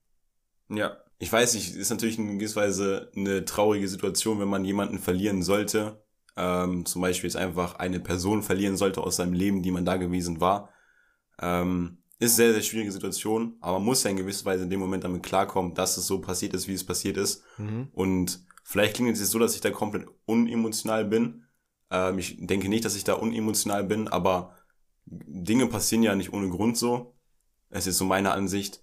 Ja, ich weiß nicht, ist natürlich in gewisser Weise eine traurige Situation, wenn man jemanden verlieren sollte. Ähm, zum Beispiel jetzt einfach eine Person verlieren sollte aus seinem Leben, die man da gewesen war. Ähm, ist sehr, sehr schwierige Situation, aber man muss ja in gewisser Weise in dem Moment damit klarkommen, dass es so passiert ist, wie es passiert ist. Mhm. Und vielleicht klingt es jetzt so, dass ich da komplett unemotional bin. Ähm, ich denke nicht, dass ich da unemotional bin, aber Dinge passieren ja nicht ohne Grund so. Es ist so meine Ansicht.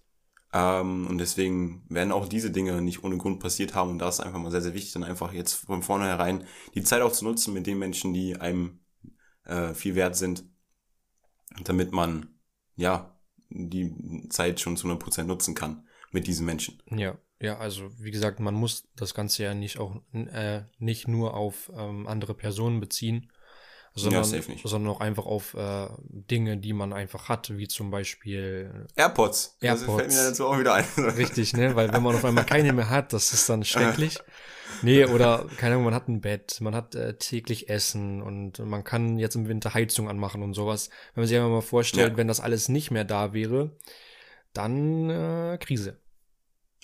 Ähm, und deswegen werden auch diese Dinge nicht ohne Grund passiert haben. Und da ist einfach mal sehr, sehr wichtig, dann einfach jetzt von vornherein die Zeit auch zu nutzen mit den Menschen, die einem äh, viel wert sind, damit man ja die Zeit schon zu 100% nutzen kann mit diesen Menschen. Ja, ja, also wie gesagt, man muss das Ganze ja nicht auch äh, nicht nur auf ähm, andere Personen beziehen, sondern, ja, sondern auch einfach auf äh, Dinge, die man einfach hat, wie zum Beispiel AirPods. AirPods. Das fällt mir dazu auch wieder ein. *laughs* Richtig, ne? Weil wenn man auf einmal keine mehr hat, das ist dann schrecklich. Nee, oder keine Ahnung, man hat ein Bett, man hat äh, täglich Essen und man kann jetzt im Winter Heizung anmachen und sowas. Wenn man sich einfach mal vorstellt, ja. wenn das alles nicht mehr da wäre, dann äh, Krise.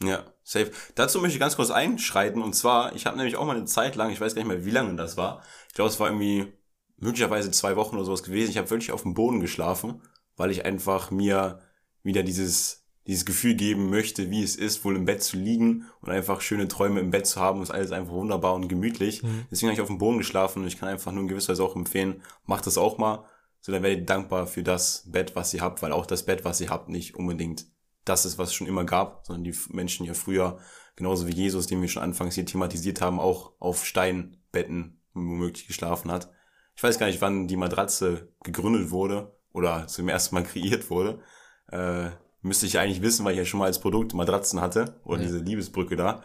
Ja, safe. Dazu möchte ich ganz kurz einschreiten und zwar, ich habe nämlich auch mal eine Zeit lang, ich weiß gar nicht mehr, wie lange das war. Ich glaube, es war irgendwie möglicherweise zwei Wochen oder sowas gewesen. Ich habe wirklich auf dem Boden geschlafen, weil ich einfach mir wieder dieses dieses Gefühl geben möchte, wie es ist, wohl im Bett zu liegen und einfach schöne Träume im Bett zu haben. ist alles einfach wunderbar und gemütlich. Mhm. Deswegen habe ich auf dem Boden geschlafen und ich kann einfach nur in gewisser Weise auch empfehlen, macht das auch mal. So, dann werdet ihr dankbar für das Bett, was ihr habt, weil auch das Bett, was ihr habt, nicht unbedingt das ist, was es schon immer gab, sondern die Menschen ja früher, genauso wie Jesus, den wir schon anfangs hier thematisiert haben, auch auf Steinbetten womöglich geschlafen hat. Ich weiß gar nicht, wann die Matratze gegründet wurde oder zum ersten Mal *laughs* kreiert wurde. Äh, Müsste ich eigentlich wissen, weil ich ja schon mal als Produkt Matratzen hatte oder ja. diese Liebesbrücke da.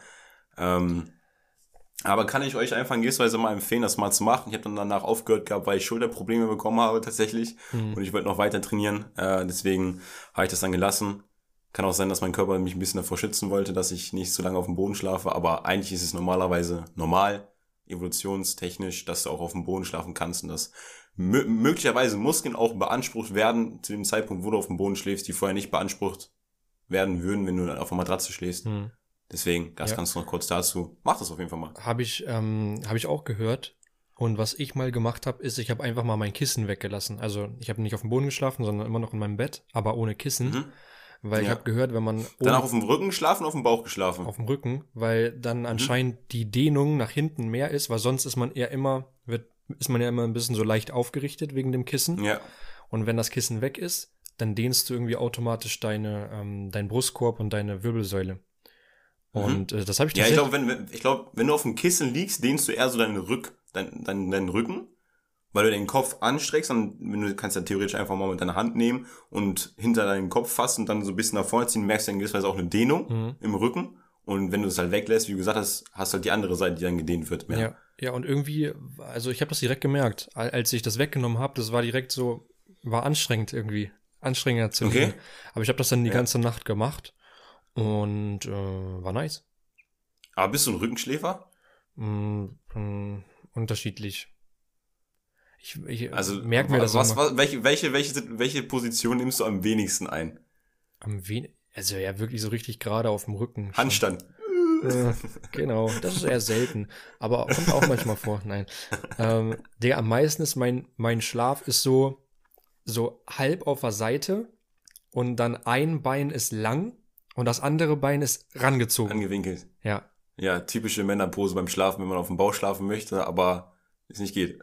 Ähm, aber kann ich euch einfach in gewisser mal empfehlen, das mal zu machen. Ich habe dann danach aufgehört gehabt, weil ich Schulterprobleme bekommen habe tatsächlich mhm. und ich wollte noch weiter trainieren. Äh, deswegen habe ich das dann gelassen. Kann auch sein, dass mein Körper mich ein bisschen davor schützen wollte, dass ich nicht so lange auf dem Boden schlafe, aber eigentlich ist es normalerweise normal, evolutionstechnisch, dass du auch auf dem Boden schlafen kannst und das möglicherweise Muskeln auch beansprucht werden zu dem Zeitpunkt, wo du auf dem Boden schläfst, die vorher nicht beansprucht werden würden, wenn du auf der Matratze schläfst. Hm. Deswegen, das ja. kannst du noch kurz dazu. Mach das auf jeden Fall mal. Habe ich, ähm, hab ich auch gehört. Und was ich mal gemacht habe, ist, ich habe einfach mal mein Kissen weggelassen. Also ich habe nicht auf dem Boden geschlafen, sondern immer noch in meinem Bett, aber ohne Kissen. Mhm. Weil ja. ich habe gehört, wenn man. Dann auch auf dem Rücken geschlafen, auf dem Bauch geschlafen. Auf dem Rücken, weil dann mhm. anscheinend die Dehnung nach hinten mehr ist, weil sonst ist man eher immer, wird ist man ja immer ein bisschen so leicht aufgerichtet wegen dem Kissen. Ja. Und wenn das Kissen weg ist, dann dehnst du irgendwie automatisch deine, ähm, deinen Brustkorb und deine Wirbelsäule. Mhm. Und äh, das habe ich Ja, ich glaube, wenn, ich glaub, wenn du auf dem Kissen liegst, dehnst du eher so deinen Rück, dein, dein, deinen Rücken, weil du den Kopf anstreckst und wenn du kannst ja theoretisch einfach mal mit deiner Hand nehmen und hinter deinen Kopf fassen und dann so ein bisschen nach vorne ziehen, merkst du in gewisser Weise auch eine Dehnung mhm. im Rücken. Und wenn du es halt weglässt, wie du gesagt hast, hast du halt die andere Seite, die dann gedehnt wird. Mehr. Ja, ja, und irgendwie, also ich habe das direkt gemerkt, als ich das weggenommen habe, das war direkt so, war anstrengend irgendwie, anstrengender zu okay. Aber ich habe das dann die ja. ganze Nacht gemacht und äh, war nice. Aber bist du ein Rückenschläfer? Mm, mm, unterschiedlich. Ich, ich also merke mir das was, was, welche, welche, welche, welche Position nimmst du am wenigsten ein? Am wenigsten? Also ja, wirklich so richtig gerade auf dem Rücken. Handstand. Äh, genau, das ist eher selten. Aber kommt auch manchmal vor. Nein. Ähm, der am meisten ist mein, mein Schlaf ist so, so halb auf der Seite und dann ein Bein ist lang und das andere Bein ist rangezogen. Angewinkelt. Ja. Ja, typische Männerpose beim Schlafen, wenn man auf dem Bauch schlafen möchte, aber es nicht geht.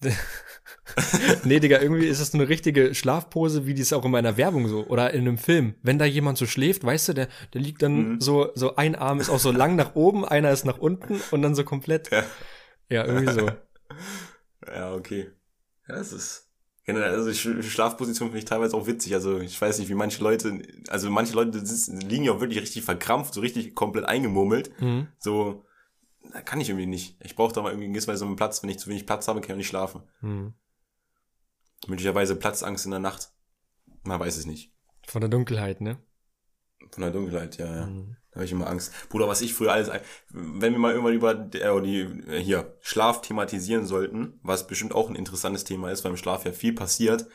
*laughs* nee, Digga, irgendwie ist das eine richtige Schlafpose, wie die es auch in meiner Werbung so oder in einem Film. Wenn da jemand so schläft, weißt du, der, der liegt dann mhm. so, so ein Arm ist auch so lang nach oben, einer ist nach unten und dann so komplett. Ja, ja irgendwie so. *laughs* Ja, okay. Ja, es ist generell, also Schlafposition finde ich teilweise auch witzig. Also ich weiß nicht, wie manche Leute, also manche Leute sitzen, liegen ja auch wirklich richtig verkrampft, so richtig komplett eingemurmelt. Mhm. So, kann ich irgendwie nicht. Ich brauche da mal irgendwie in gewisser Weise einen Platz. Wenn ich zu wenig Platz habe, kann ich auch nicht schlafen. Mhm. Möglicherweise Platzangst in der Nacht. Man weiß es nicht. Von der Dunkelheit, ne? Von der Dunkelheit, ja, ja. Mhm. Da habe ich immer Angst. Bruder, was ich früher alles, wenn wir mal irgendwann über äh, die, äh, hier, Schlaf thematisieren sollten, was bestimmt auch ein interessantes Thema ist, weil im Schlaf ja viel passiert.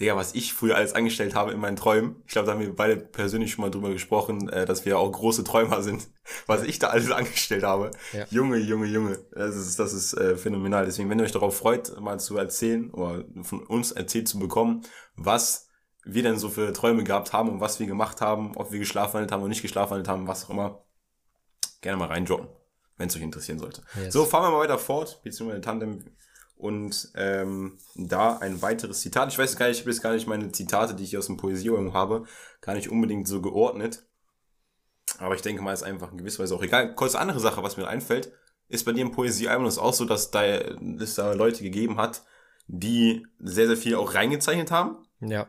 Digga, was ich früher alles angestellt habe in meinen Träumen. Ich glaube, da haben wir beide persönlich schon mal drüber gesprochen, äh, dass wir auch große Träumer sind. *laughs* Was ich da alles angestellt habe. Ja. Junge, Junge, Junge. Das ist, das ist äh, phänomenal. Deswegen, wenn ihr euch darauf freut, mal zu erzählen oder von uns erzählt zu bekommen, was wir denn so für Träume gehabt haben und was wir gemacht haben, ob wir geschlafwandelt haben oder nicht geschlafwandelt haben, was auch immer, gerne mal reindroppen, wenn es euch interessieren sollte. Yes. So, fahren wir mal weiter fort, beziehungsweise Tandem und ähm, da ein weiteres Zitat. Ich weiß gar nicht, ich habe jetzt gar nicht meine Zitate, die ich aus dem Poesiealbum habe, gar nicht unbedingt so geordnet. Aber ich denke mal, ist einfach in gewisser Weise auch egal. Kurz andere Sache, was mir einfällt, ist bei dir im Poesiealbum das auch so, dass da, es da Leute gegeben hat, die sehr, sehr viel auch reingezeichnet haben? Ja.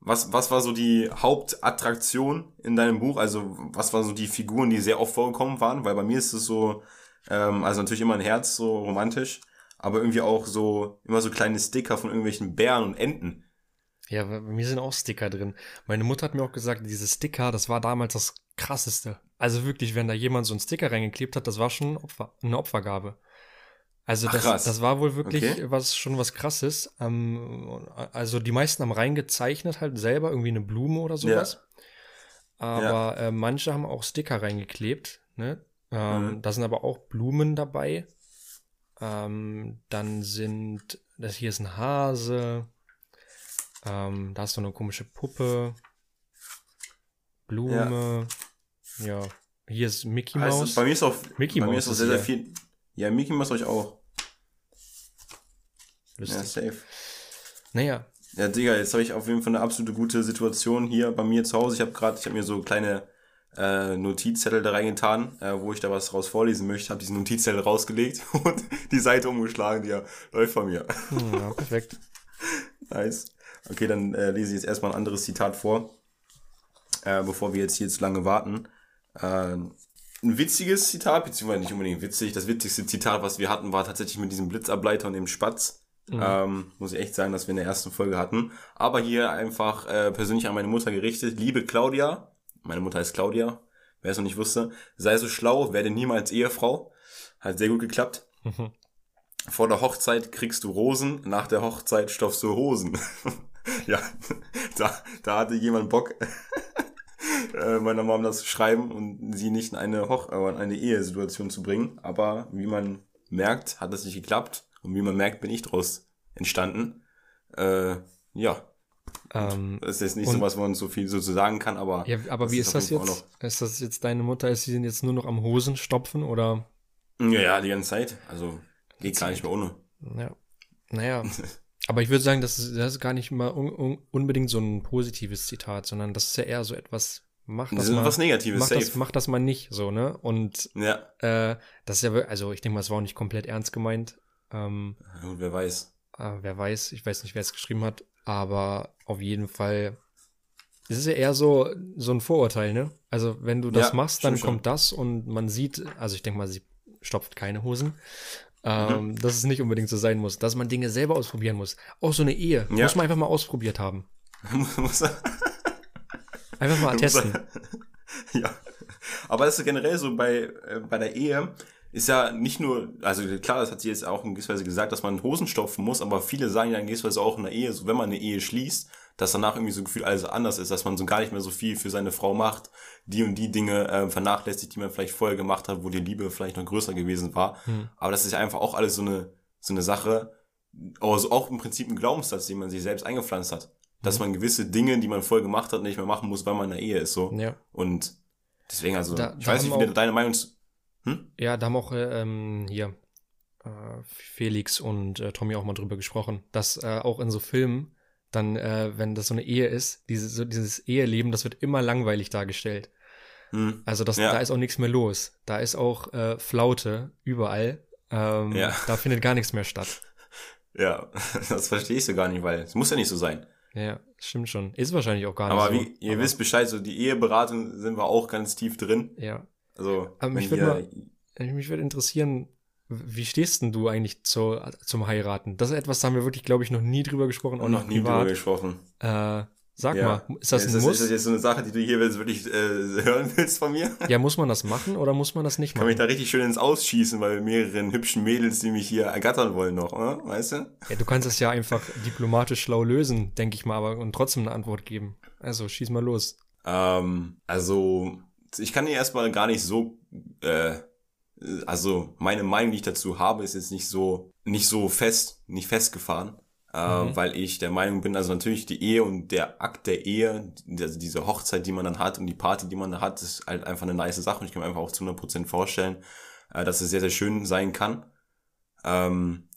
Was, was war so die Hauptattraktion in deinem Buch? Also, was waren so die Figuren, die sehr oft vorgekommen waren? Weil bei mir ist es so, ähm, also natürlich immer ein Herz, so romantisch aber irgendwie auch so, immer so kleine Sticker von irgendwelchen Bären und Enten. Ja, bei mir sind auch Sticker drin. Meine Mutter hat mir auch gesagt, diese Sticker, das war damals das krasseste. Also wirklich, wenn da jemand so einen Sticker reingeklebt hat, das war schon Opfer, eine Opfergabe. Also das, Ach, das war wohl wirklich okay. was schon was krasses. Ähm, also die meisten haben reingezeichnet halt selber irgendwie eine Blume oder sowas. Ja. Aber ja. Äh, manche haben auch Sticker reingeklebt. Ne? Ähm, mhm. Da sind aber auch Blumen dabei. Ähm, dann sind, das hier ist ein Hase. Ähm, da hast du eine komische Puppe. Blume. Ja. ja. Hier ist Mickey Mouse. Also bei mir ist auch, Mickey bei Mouse mir ist auch sehr, sehr viel. Ja, Mickey Mouse euch auch. Lustig. Ja, safe. Naja. Ja, Digga, jetzt habe ich auf jeden Fall eine absolute gute Situation hier bei mir zu Hause. Ich habe gerade, ich habe mir so kleine äh, Notizzettel da reingetan, äh, wo ich da was raus vorlesen möchte, habe diesen Notizzettel rausgelegt *laughs* und die Seite umgeschlagen, die ja läuft von mir. Hm, ja, perfekt. *laughs* nice. Okay, dann äh, lese ich jetzt erstmal ein anderes Zitat vor, äh, bevor wir jetzt hier zu lange warten. Äh, ein witziges Zitat, beziehungsweise nicht unbedingt witzig. Das witzigste Zitat, was wir hatten, war tatsächlich mit diesem Blitzableiter und dem Spatz. Mhm. Ähm, muss ich echt sagen, dass wir in der ersten Folge hatten. Aber hier einfach äh, persönlich an meine Mutter gerichtet. Liebe Claudia, meine Mutter heißt Claudia, wer es noch nicht wusste. Sei so schlau, werde niemals Ehefrau. Hat sehr gut geklappt. Mhm. Vor der Hochzeit kriegst du Rosen, nach der Hochzeit stopfst du Hosen. *laughs* ja, da, da hatte jemand Bock, *laughs* äh, meiner Mom das zu schreiben und sie nicht in eine, Hoch äh, in eine Ehesituation zu bringen. Aber wie man merkt, hat das nicht geklappt. Und wie man merkt, bin ich daraus entstanden. Äh, ja, ähm, das ist jetzt nicht so was, wo man so viel so zu sagen kann, aber. Ja, aber wie ist das jetzt? Ist das jetzt deine Mutter? Ist sie jetzt nur noch am Hosen stopfen oder? Ja, ja, die ganze Zeit. Also geht gar nicht mehr ohne. Ja. Naja. *laughs* aber ich würde sagen, das ist, das ist gar nicht mal un, un, unbedingt so ein positives Zitat, sondern das ist ja eher so etwas, macht das, das mal. was Negatives, macht das, macht das mal nicht so, ne? Und ja. äh, das ist ja, also ich denke mal, es war auch nicht komplett ernst gemeint. Ähm, Und wer weiß. Äh, wer weiß, ich weiß nicht, wer es geschrieben hat, aber auf jeden Fall es ist ja eher so, so ein Vorurteil, ne? Also, wenn du das ja, machst, dann kommt schon. das und man sieht, also ich denke mal, sie stopft keine Hosen. Ähm, mhm. Dass es nicht unbedingt so sein muss, dass man Dinge selber ausprobieren muss. Auch so eine Ehe ja. muss man einfach mal ausprobiert haben. *laughs* einfach mal testen. *laughs* ja. Aber das ist generell so bei, äh, bei der Ehe, ist ja nicht nur, also klar, das hat sie jetzt auch in gewisser Weise gesagt, dass man Hosen stopfen muss, aber viele sagen ja in gewisser Weise auch in der Ehe, so wenn man eine Ehe schließt, dass danach irgendwie so gefühlt alles anders ist, dass man so gar nicht mehr so viel für seine Frau macht, die und die Dinge äh, vernachlässigt, die man vielleicht vorher gemacht hat, wo die Liebe vielleicht noch größer gewesen war. Hm. Aber das ist ja einfach auch alles so eine, so eine Sache, also auch im Prinzip ein Glaubenssatz, den man sich selbst eingepflanzt hat. Dass hm. man gewisse Dinge, die man vorher gemacht hat, nicht mehr machen muss, weil man in der Ehe ist, so. Ja. Und deswegen, also, da, ich weiß nicht, wie deine Meinung ist. Hm? Ja, da haben auch äh, ähm, hier äh, Felix und äh, Tommy auch mal drüber gesprochen, dass äh, auch in so Filmen dann, äh, wenn das so eine Ehe ist, diese, so dieses Eheleben, das wird immer langweilig dargestellt. Hm. Also das, ja. da ist auch nichts mehr los. Da ist auch äh, Flaute überall. Ähm, ja. Da findet gar nichts mehr statt. *laughs* Ja, *laughs* das verstehe ich so gar nicht, weil es muss ja nicht so sein. Ja, stimmt schon. Ist wahrscheinlich auch gar nicht aber so. Wie, ihr aber wisst Bescheid, so die Eheberatung sind wir auch ganz tief drin. Ja. Also, aber mich würde mich würde interessieren, wie stehst denn du eigentlich zu, zum Heiraten? Das ist etwas, da haben wir wirklich, glaube ich, noch nie drüber gesprochen. Auch noch nie privat. drüber gesprochen. Äh, sag ja. mal, ist das ja, ein ist Muss? Ist das jetzt so eine Sache, die du hier wirklich äh, *laughs* hören willst von mir? Ja, muss man das machen oder muss man das nicht machen? Kann mich da richtig schön ins Ausschießen, weil mehreren hübschen Mädels, die mich hier ergattern wollen noch, oder? weißt du? Ja, du kannst es ja einfach diplomatisch schlau lösen, denke ich mal, aber und trotzdem eine Antwort geben. Also, schieß mal los. Ähm, also, ich kann dir erstmal gar nicht so, äh, also meine Meinung, die ich dazu habe, ist jetzt nicht so, nicht so fest, nicht festgefahren, äh, mhm. weil ich der Meinung bin, also natürlich die Ehe und der Akt der Ehe, also diese Hochzeit, die man dann hat und die Party, die man da hat, ist halt einfach eine nice Sache und ich kann mir einfach auch zu 100% vorstellen, äh, dass es sehr, sehr schön sein kann. Ähm,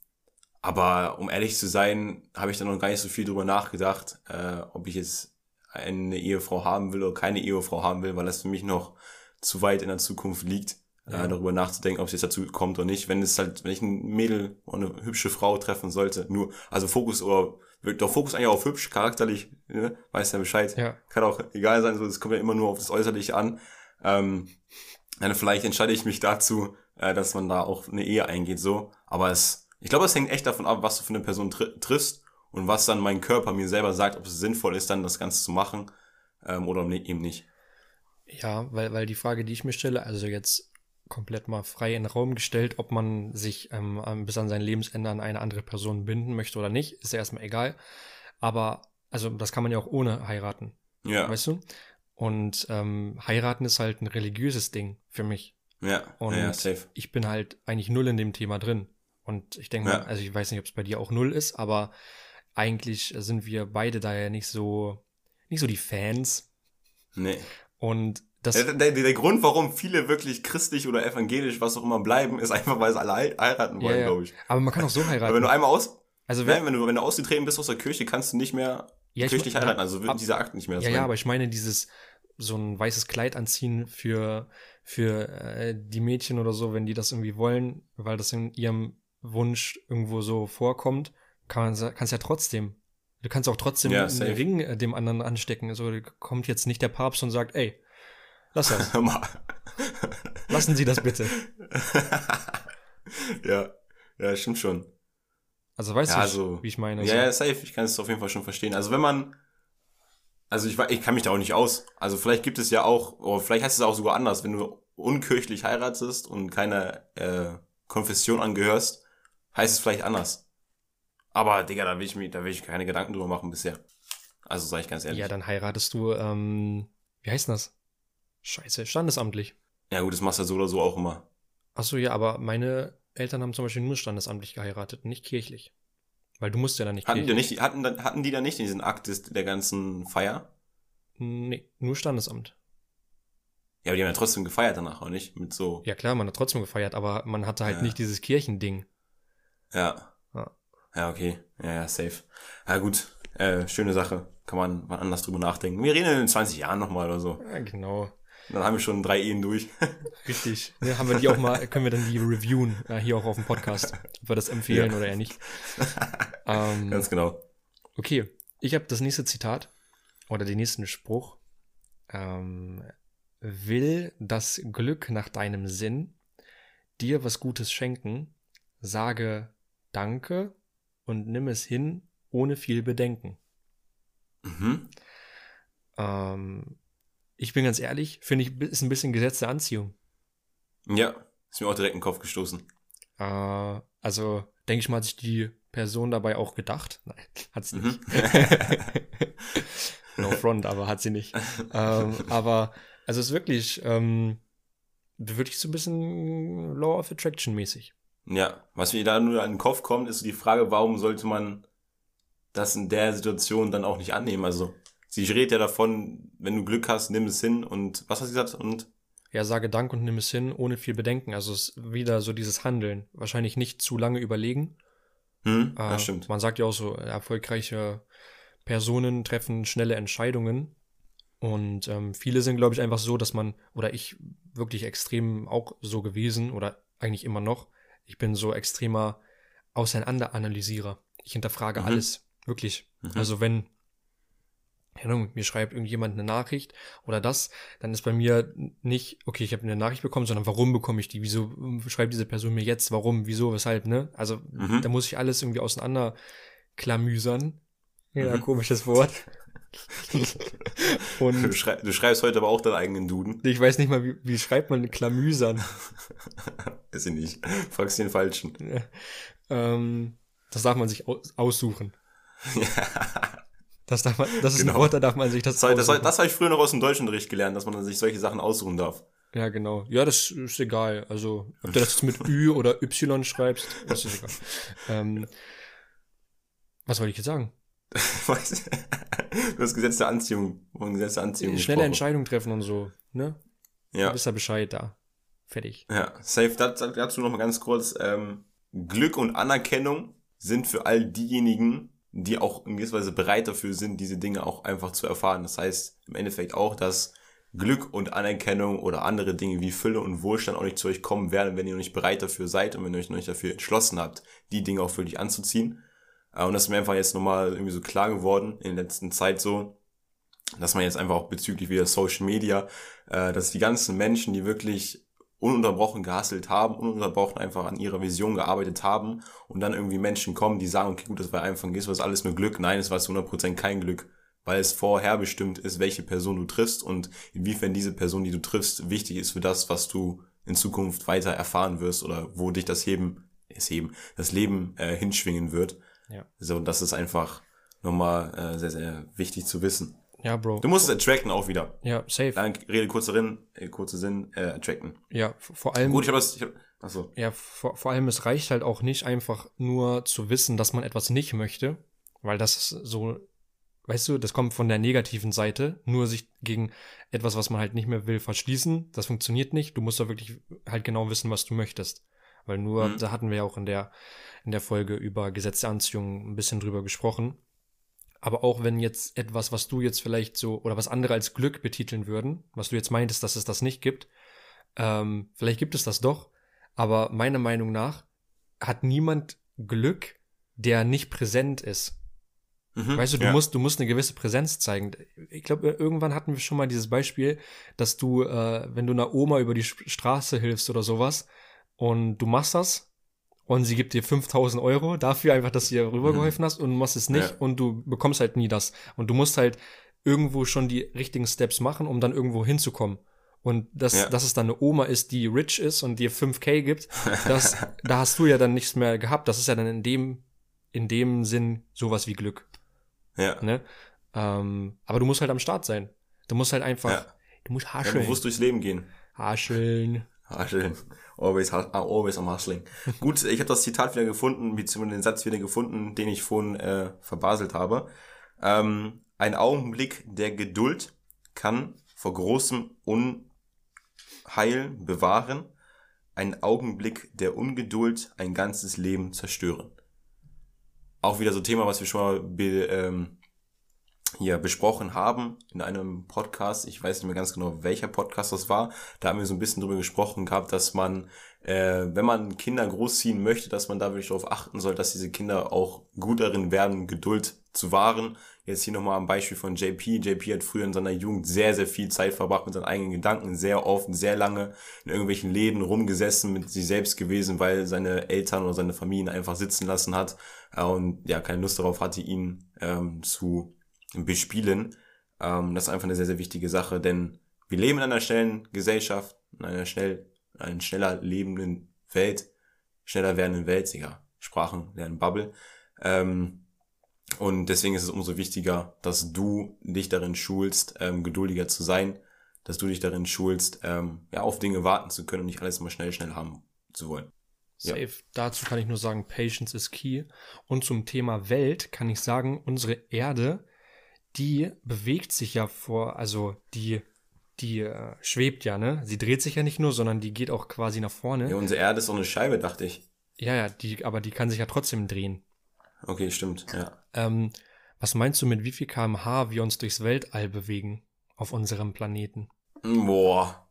aber um ehrlich zu sein, habe ich da noch gar nicht so viel drüber nachgedacht, äh, ob ich jetzt eine Ehefrau haben will oder keine Ehefrau haben will, weil das für mich noch zu weit in der Zukunft liegt, äh, ja. äh, darüber nachzudenken, ob es jetzt dazu kommt oder nicht. Wenn es halt, wenn ich ein Mädel oder eine hübsche Frau treffen sollte, nur, also Fokus oder doch Fokus eigentlich auf hübsch, charakterlich, ne? weiß ja Bescheid. Ja. Kann auch egal sein, so es kommt ja immer nur auf das Äußerliche an. Ähm, dann vielleicht entscheide ich mich dazu, äh, dass man da auch eine Ehe eingeht, so. Aber es, ich glaube, es hängt echt davon ab, was du für eine Person tr triffst und was dann mein Körper mir selber sagt, ob es sinnvoll ist, dann das Ganze zu machen ähm, oder eben nicht. Ja, weil, weil die Frage, die ich mir stelle, also jetzt komplett mal frei in den Raum gestellt, ob man sich ähm, bis an sein Lebensende an eine andere Person binden möchte oder nicht, ist ja erstmal egal. Aber, also das kann man ja auch ohne heiraten. Ja. Weißt du? Und ähm, heiraten ist halt ein religiöses Ding für mich. Ja. Und ja, safe. ich bin halt eigentlich null in dem Thema drin. Und ich denke ja. mal, also ich weiß nicht, ob es bei dir auch null ist, aber eigentlich sind wir beide da ja nicht so, nicht so die Fans. Nee. Und das. Der, der, der Grund, warum viele wirklich christlich oder evangelisch, was auch immer bleiben, ist einfach, weil sie alle heiraten wollen, ja, ja. glaube ich. Aber man kann auch so heiraten. Aber wenn du einmal aus, also wenn, wenn du, wenn du ausgetreten bist aus der Kirche, kannst du nicht mehr ja, kirchlich ich, heiraten, also wird dieser Akt nicht mehr Ja, sein. ja, aber ich meine dieses, so ein weißes Kleid anziehen für, für äh, die Mädchen oder so, wenn die das irgendwie wollen, weil das in ihrem Wunsch irgendwo so vorkommt, kann man, kannst ja trotzdem. Du kannst auch trotzdem ja, einen Ring äh, dem anderen anstecken. Also kommt jetzt nicht der Papst und sagt, ey, lass das. *laughs* Lassen Sie das bitte. *laughs* ja, ja, stimmt schon. Also weißt ja, du, also, wie ich meine? Ja, ja, safe. Ich kann es auf jeden Fall schon verstehen. Also wenn man, also ich, ich kann mich da auch nicht aus. Also vielleicht gibt es ja auch, oder vielleicht heißt es auch sogar anders, wenn du unkirchlich heiratest und keiner äh, Konfession angehörst, heißt es vielleicht anders. Aber, Digga, da will ich mir, da will ich keine Gedanken drüber machen bisher. Also sage ich ganz ehrlich. Ja, dann heiratest du, ähm, wie heißt das? Scheiße, standesamtlich. Ja gut, das machst du so oder so auch immer. Ach so, ja, aber meine Eltern haben zum Beispiel nur standesamtlich geheiratet, nicht kirchlich. Weil du musst ja dann nicht hatten kirchlich. Die nicht, hatten, hatten die da nicht diesen Akt des, der ganzen Feier? Nee, nur Standesamt. Ja, aber die haben ja trotzdem gefeiert danach, oder nicht? Mit so. Ja klar, man hat trotzdem gefeiert, aber man hatte halt ja. nicht dieses Kirchending. Ja. Ja, okay. Ja, ja, safe. Ja, gut. Äh, schöne Sache. Kann man mal anders drüber nachdenken. Wir reden in 20 Jahren nochmal oder so. Ja, genau. Dann haben wir schon drei Ehen durch. *laughs* Richtig. Ja, haben wir die auch mal, können wir dann die reviewen, äh, hier auch auf dem Podcast, ob wir das empfehlen ja. oder eher nicht. *laughs* Ähm, Ganz genau. Okay, ich habe das nächste Zitat. oder den nächsten Spruch. Ähm, will das Glück nach deinem Sinn dir was Gutes schenken, sage Danke und nimm es hin ohne viel Bedenken. Mhm. Ähm, ich bin ganz ehrlich, finde ich, ist ein bisschen Gesetz der Anziehung. Ja, ist mir auch direkt in den Kopf gestoßen. Äh, also, denke ich mal, hat sich die Person dabei auch gedacht. *laughs* Nein, hat sie nicht. Mhm. *laughs* no front, aber hat sie nicht. ähm, *laughs* aber, also es ist wirklich, ähm, wirklich so ein bisschen Law of Attraction mäßig. Ja, was mir da nur an den Kopf kommt, ist die Frage, warum sollte man das in der Situation dann auch nicht annehmen? Also, sie redet ja davon, wenn du Glück hast, nimm es hin und was hat sie gesagt? Und ja, sage Dank und nimm es hin, ohne viel Bedenken. Also es ist wieder so dieses Handeln. Wahrscheinlich nicht zu lange überlegen. Hm, äh, das stimmt. Man sagt ja auch so, erfolgreiche Personen treffen schnelle Entscheidungen. Und ähm, viele sind, glaube ich, einfach so, dass man, oder ich wirklich extrem auch so gewesen, oder eigentlich immer noch, ich bin so extremer Auseinanderanalysierer. Ich hinterfrage mhm. alles, wirklich. Mhm. Also wenn mir schreibt irgendjemand eine Nachricht oder das, dann ist bei mir nicht, okay, ich habe eine Nachricht bekommen, sondern warum bekomme ich die? Wieso schreibt diese Person mir jetzt? Warum? Wieso? Weshalb? Ne? Also mhm. da muss ich alles irgendwie auseinander klamüsern. Ja, mhm. komisches Wort. *laughs* Und du, schrei du, schreibst heute aber auch deinen eigenen Duden. Ich weiß nicht mal, wie, wie schreibt man Klamüsern? *laughs* weiß ich nicht. Fragst den Falschen. Ja. Ähm, das darf man sich aus aussuchen. *laughs* Ja. Das, darf man, das ist genau. ein Wort, da darf man sich das Das, das, das habe ich früher noch aus dem Deutschunterricht gelernt, dass man sich solche Sachen aussuchen darf. Ja, genau. Ja, das ist egal. Also, ob du das jetzt mit Ü oder Y schreibst, das ist egal. Ähm, was wollte ich jetzt sagen? *laughs* Hast Gesetz der Anziehung. Gesetz der Anziehung Schnelle Entscheidungen treffen und so, ne? Ja. Du bist ja Bescheid da. Fertig. Ja, safe. Dazu noch mal ganz kurz. Ähm, Glück und Anerkennung sind für all diejenigen, die auch in gewisser Weise bereit dafür sind, diese Dinge auch einfach zu erfahren. Das heißt im Endeffekt auch, dass Glück und Anerkennung oder andere Dinge wie Fülle und Wohlstand auch nicht zu euch kommen werden, wenn ihr noch nicht bereit dafür seid und wenn ihr euch noch nicht dafür entschlossen habt, die Dinge auch wirklich anzuziehen. Äh, und das ist mir einfach jetzt nochmal irgendwie so klar geworden in der letzten Zeit so, dass man jetzt einfach auch bezüglich wieder Social Media, äh, dass die ganzen Menschen, die wirklich ununterbrochen gehasselt haben, ununterbrochen einfach an ihrer Vision gearbeitet haben und dann irgendwie Menschen kommen, die sagen, okay, gut, das war einfach, ist was alles nur Glück. Nein, es war zu 100% kein Glück, weil es vorher bestimmt ist, welche Person du triffst und inwiefern diese Person, die du triffst, wichtig ist für das, was du in Zukunft weiter erfahren wirst oder wo dich das Heben, das Heben, das Leben äh, hinschwingen wird. Ja. So, das ist einfach nochmal äh, sehr, sehr wichtig zu wissen. Ja, Bro. Du musst es attracten auch wieder. Ja, safe. Dann Rede kurzer Sinn, äh, kurzer Sinn, äh, attracten. Ja, vor allem. Gut, ich habe das, ich hab, achso. Ja, vor, vor allem, es reicht halt auch nicht einfach nur zu wissen, dass man etwas nicht möchte, weil das ist so, weißt du, das kommt von der negativen Seite, nur sich gegen etwas, was man halt nicht mehr will, verschließen, das funktioniert nicht. Du musst da wirklich halt genau wissen, was du möchtest. Weil nur, mhm. da hatten wir ja auch in der, in der Folge über Gesetze Anziehung ein bisschen drüber gesprochen aber auch wenn jetzt etwas, was du jetzt vielleicht so, oder was andere als Glück betiteln würden, was du jetzt meintest, dass es das nicht gibt, ähm, vielleicht gibt es das doch, aber meiner Meinung nach hat niemand Glück, der nicht präsent ist. Mhm, weißt du, du ja. musst, du musst eine gewisse Präsenz zeigen. Ich glaube, irgendwann hatten wir schon mal dieses Beispiel, dass du, äh, wenn du einer Oma über die Straße hilfst oder sowas und du machst das und sie gibt dir 5000 Euro dafür einfach, dass du ihr rübergeholfen mhm. hast und du machst es nicht ja. und du bekommst halt nie das. Und du musst halt irgendwo schon die richtigen Steps machen, um dann irgendwo hinzukommen. Und das, ja. dass es dann eine Oma ist, die rich ist und dir 5k gibt, das, *laughs* da hast du ja dann nichts mehr gehabt. Das ist ja dann in dem, in dem Sinn sowas wie Glück. Ja. Ne? Ähm, aber du musst halt am Start sein. Du musst halt einfach, ja. du musst hascheln. Ja, du musst durchs Leben gehen. Hascheln. Hascheln. Always, always am Hustling. *laughs* Gut, ich habe das Zitat wieder gefunden, beziehungsweise den Satz wieder gefunden, den ich vorhin äh, verbaselt habe. Ähm, ein Augenblick der Geduld kann vor großem Unheil bewahren, ein Augenblick der Ungeduld ein ganzes Leben zerstören. Auch wieder so Thema, was wir schon mal be, ähm, hier besprochen haben in einem Podcast. Ich weiß nicht mehr ganz genau, welcher Podcast das war. Da haben wir so ein bisschen drüber gesprochen gehabt, dass man, äh, wenn man Kinder großziehen möchte, dass man da wirklich darauf achten soll, dass diese Kinder auch gut darin werden, Geduld zu wahren. Jetzt hier nochmal am Beispiel von JP. JP hat früher in seiner Jugend sehr, sehr viel Zeit verbracht mit seinen eigenen Gedanken, sehr oft, sehr lange in irgendwelchen Läden rumgesessen, mit sich selbst gewesen, weil seine Eltern oder seine Familie einfach sitzen lassen hat äh, und ja, keine Lust darauf hatte, ihn ähm, zu bespielen. Ähm, das ist einfach eine sehr, sehr wichtige Sache, denn wir leben in einer schnellen Gesellschaft, in einer schnell, in einer schneller lebenden Welt, schneller werdenden Welt, ja, Sprachen lernen Bubble. Ähm, und deswegen ist es umso wichtiger, dass du dich darin schulst, ähm, geduldiger zu sein, dass du dich darin schulst, ähm, ja, auf Dinge warten zu können und nicht alles immer schnell, schnell haben zu wollen. Safe. Ja. Dazu kann ich nur sagen, Patience is key. Und zum Thema Welt kann ich sagen, unsere Erde, die bewegt sich ja vor, also die, die äh, schwebt ja, ne? Sie dreht sich ja nicht nur, sondern die geht auch quasi nach vorne. Ja, unsere Erde ist so eine Scheibe, dachte ich. Ja, ja, die, aber die kann sich ja trotzdem drehen. Okay, stimmt, ja. Ähm, was meinst du mit wie viel kmh wir uns durchs Weltall bewegen auf unserem Planeten? Boah.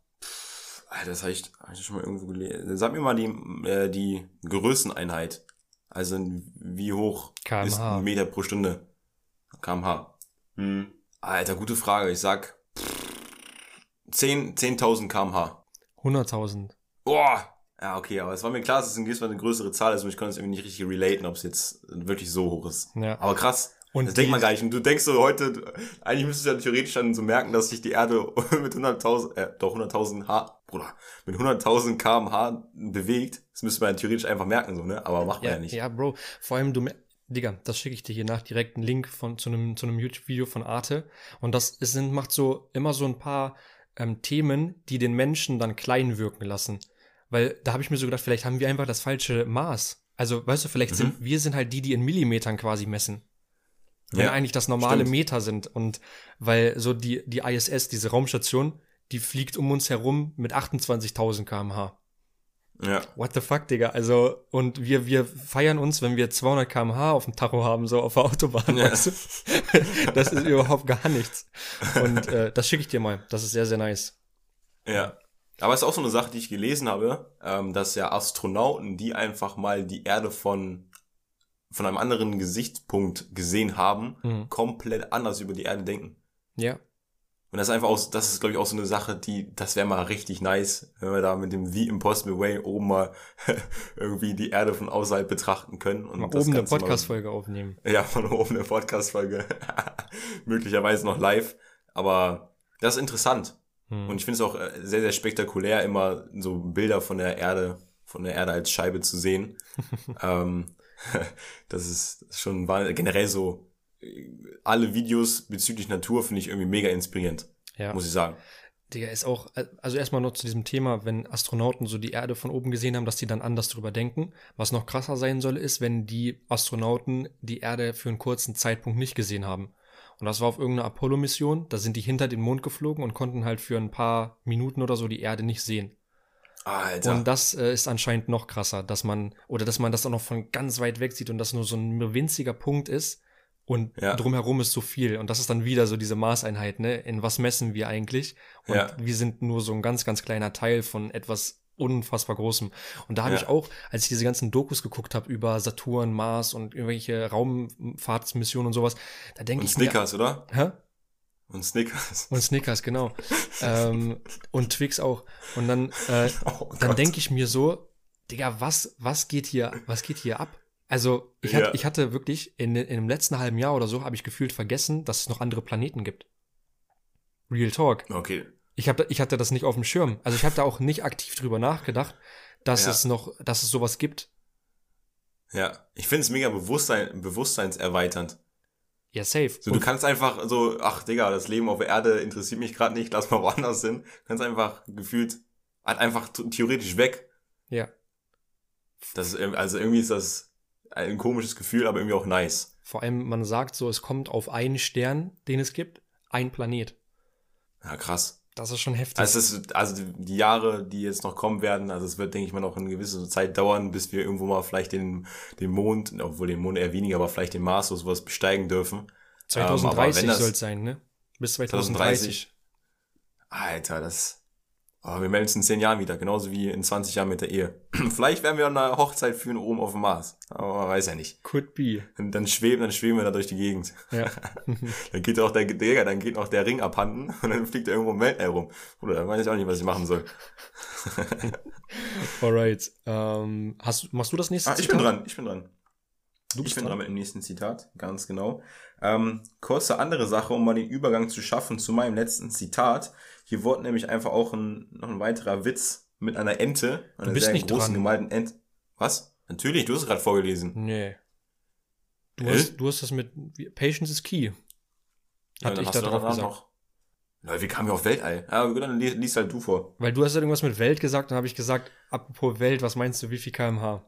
Das habe ich, hab ich schon mal irgendwo gelesen. Sag mir mal die, äh, die Größeneinheit. Also wie hoch kmh. ist ein Meter pro Stunde? kmh. Hm. Alter, gute Frage. Ich sag 10.000 10 kmh. 100.000. Boah, ja, okay, aber es war mir klar, dass es in diesmal eine größere Zahl ist und ich konnte es irgendwie nicht richtig relaten, ob es jetzt wirklich so hoch ist. Ja. Aber krass. Und das denkt man gar nicht. Und du denkst so heute, eigentlich müsstest du ja theoretisch dann so merken, dass sich die Erde *laughs* mit 100.000, äh, doch 100.000 H, Bruder, mit 100.000 kmh bewegt. Das müsste man ja theoretisch einfach merken, so, ne? Aber macht man ja, ja nicht. Ja, Bro, vor allem du, Digga, das schicke ich dir hier nach, direkt einen Link von, zu einem, zu einem YouTube-Video von Arte. Und das ist, macht so, immer so ein paar ähm, Themen, die den Menschen dann klein wirken lassen. Weil da habe ich mir so gedacht, vielleicht haben wir einfach das falsche Maß. Also, weißt du, vielleicht mhm. sind wir sind halt die, die in Millimetern quasi messen. Wenn ja, eigentlich das normale stimmt. Meter sind. Und weil so die, die ISS, diese Raumstation, die fliegt um uns herum mit 28.000 kmh. Ja. What the fuck, Digga? Also, und wir, wir feiern uns, wenn wir 200 kmh auf dem Tacho haben, so auf der Autobahn. Ja. Weißt du? *laughs* das ist überhaupt gar nichts. Und äh, das schicke ich dir mal. Das ist sehr, sehr nice. Ja. Aber es ist auch so eine Sache, die ich gelesen habe, ähm, dass ja Astronauten, die einfach mal die Erde von, von einem anderen Gesichtspunkt gesehen haben, mhm. komplett anders über die Erde denken. Ja. Und das ist einfach auch, das ist glaube ich auch so eine Sache, die, das wäre mal richtig nice, wenn wir da mit dem The Impossible Way oben mal *laughs* irgendwie die Erde von außerhalb betrachten können. Und mal oben eine Podcast-Folge aufnehmen. Ja, von oben eine Podcast-Folge. *laughs* Möglicherweise noch live. Aber das ist interessant. Hm. Und ich finde es auch äh, sehr, sehr spektakulär, immer so Bilder von der Erde, von der Erde als Scheibe zu sehen. *laughs* ähm, das ist schon generell so, alle Videos bezüglich Natur finde ich irgendwie mega inspirierend. Ja. Muss ich sagen. Digga, ist auch, äh, also erstmal noch zu diesem Thema, wenn Astronauten so die Erde von oben gesehen haben, dass die dann anders drüber denken. Was noch krasser sein soll, ist, wenn die Astronauten die Erde für einen kurzen Zeitpunkt nicht gesehen haben. Und das war auf irgendeiner Apollo-Mission. Da sind die hinter den Mond geflogen und konnten halt für ein paar Minuten oder so die Erde nicht sehen. Alter. Und das äh, ist anscheinend noch krasser, dass man, oder dass man das auch noch von ganz weit weg sieht und das nur so ein winziger Punkt ist und ja. drumherum ist so viel. Und das ist dann wieder so diese Maßeinheit, ne? In was messen wir eigentlich? Und ja. wir sind nur so ein ganz, ganz kleiner Teil von etwas unfassbar großem. Und da habe ja. ich auch, als ich diese ganzen Dokus geguckt habe über Saturn, Mars und irgendwelche Raumfahrtsmissionen und sowas, da denke ich Snickers, mir, oder? Hä? Und Snickers. Und Snickers, genau. *laughs* ähm, und Twix auch. Und dann, äh, *laughs* oh dann denke ich mir so, Digga, was, was geht hier, was geht hier ab? Also, ich, ja. hatte, ich hatte wirklich in, in dem letzten halben Jahr oder so, habe ich gefühlt vergessen, dass es noch andere Planeten gibt. Real Talk. Okay. Ich, hab, ich hatte das nicht auf dem Schirm. Also ich habe da auch nicht aktiv drüber nachgedacht, dass ja. es noch, dass es sowas gibt. Ja, ich finde es mega Bewusstsein, bewusstseinserweiternd. Ja, safe. So, du kannst einfach so, ach Digga, das Leben auf der Erde interessiert mich gerade nicht, lass mal *laughs* woanders hin. Du kannst einfach gefühlt halt einfach theoretisch weg. Ja. Das ist, also irgendwie ist das ein komisches Gefühl, aber irgendwie auch nice. Vor allem, man sagt so, es kommt auf einen Stern, den es gibt, ein Planet. Ja, krass. Das ist schon heftig. Also, ist, also die Jahre, die jetzt noch kommen werden, also es wird, denke ich mal, noch eine gewisse Zeit dauern, bis wir irgendwo mal vielleicht den, den Mond, obwohl den Mond eher weniger, aber vielleicht den Mars oder sowas besteigen dürfen. 2030 ähm, soll es sein, ne? Bis 2030. 2030. Alter, das. Oh, wir melden uns in 10 Jahren wieder, genauso wie in 20 Jahren mit der Ehe. *clears throat* Vielleicht werden wir eine Hochzeit führen oben auf dem Mars. Aber man weiß ja nicht. Could be. Und dann schweben, dann schweben wir da durch die Gegend. Ja. *laughs* dann geht auch der, Digga, dann geht noch der Ring abhanden *laughs* und dann fliegt er irgendwo im Weltall rum. Oder dann weiß ich auch nicht, was ich machen soll. *laughs* Alright. Ähm, hast, machst du das nächste ah, ich bin dran, ich bin dran. Du ich bist bin dran? dran mit dem nächsten Zitat, ganz genau. Ähm, kurze andere Sache, um mal den Übergang zu schaffen zu meinem letzten Zitat. Hier wurde nämlich einfach auch ein, noch ein weiterer Witz mit einer Ente, einer bist sehr nicht großen dran. gemalten Ente. Was? Natürlich, du hast es gerade vorgelesen. Nee. Du Äh? hast, du hast das mit Patience is key. Ja, Hatte dann ich hast da du drauf gesagt. noch. Leute, wie kamen wir auf Weltall? Ja, gut, dann li- liest halt du vor. Weil du hast ja irgendwas mit Welt gesagt, dann habe ich gesagt, apropos Welt, was meinst du, wie viel kmh?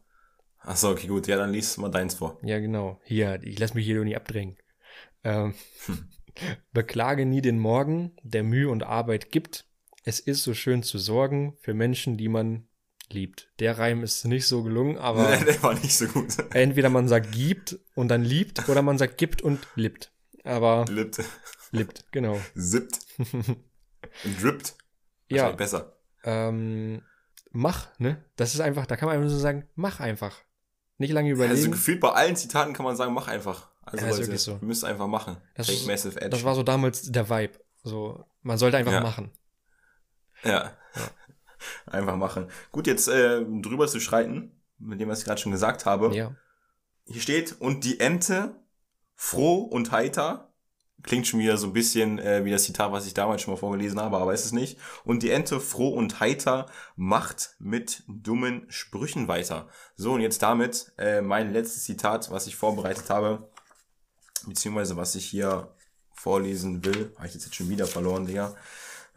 Ach so, okay, gut. Ja, dann liest mal deins vor. Ja, genau. Hier, ich lass mich hier nie abdrängen. Ähm, Beklage nie den Morgen, der Mühe und Arbeit gibt. Es ist so schön zu sorgen für Menschen, die man liebt. Der Reim ist nicht so gelungen, aber *laughs* der war nicht so gut. entweder man sagt gibt und dann liebt oder man sagt gibt und liebt. Aber Lippt. liebt, genau. Sippt. Drippt. Ja. Besser. Ähm, mach, ne? Das ist einfach, da kann man einfach so sagen, mach einfach. Nicht lange überlegen. Also gefühlt bei allen Zitaten kann man sagen, mach einfach. Also Ja, Leute, so. ihr müsst einfach machen. Das Take ist- massive edge. das war so damals der Vibe. So, man sollte einfach Ja. machen. ja. *laughs* einfach machen. Gut, jetzt äh, drüber zu schreiten, mit dem, was ich gerade schon gesagt habe. Ja. Hier steht, und die Ente, froh und heiter, klingt schon wieder so ein bisschen äh, wie das Zitat, was ich damals schon mal vorgelesen habe, aber ist es nicht. Und die Ente, froh und heiter, macht mit dummen Sprüchen weiter. So, und jetzt damit äh, mein letztes Zitat, was ich vorbereitet habe, beziehungsweise was ich hier vorlesen will. Habe ich jetzt, jetzt schon wieder verloren, Digga.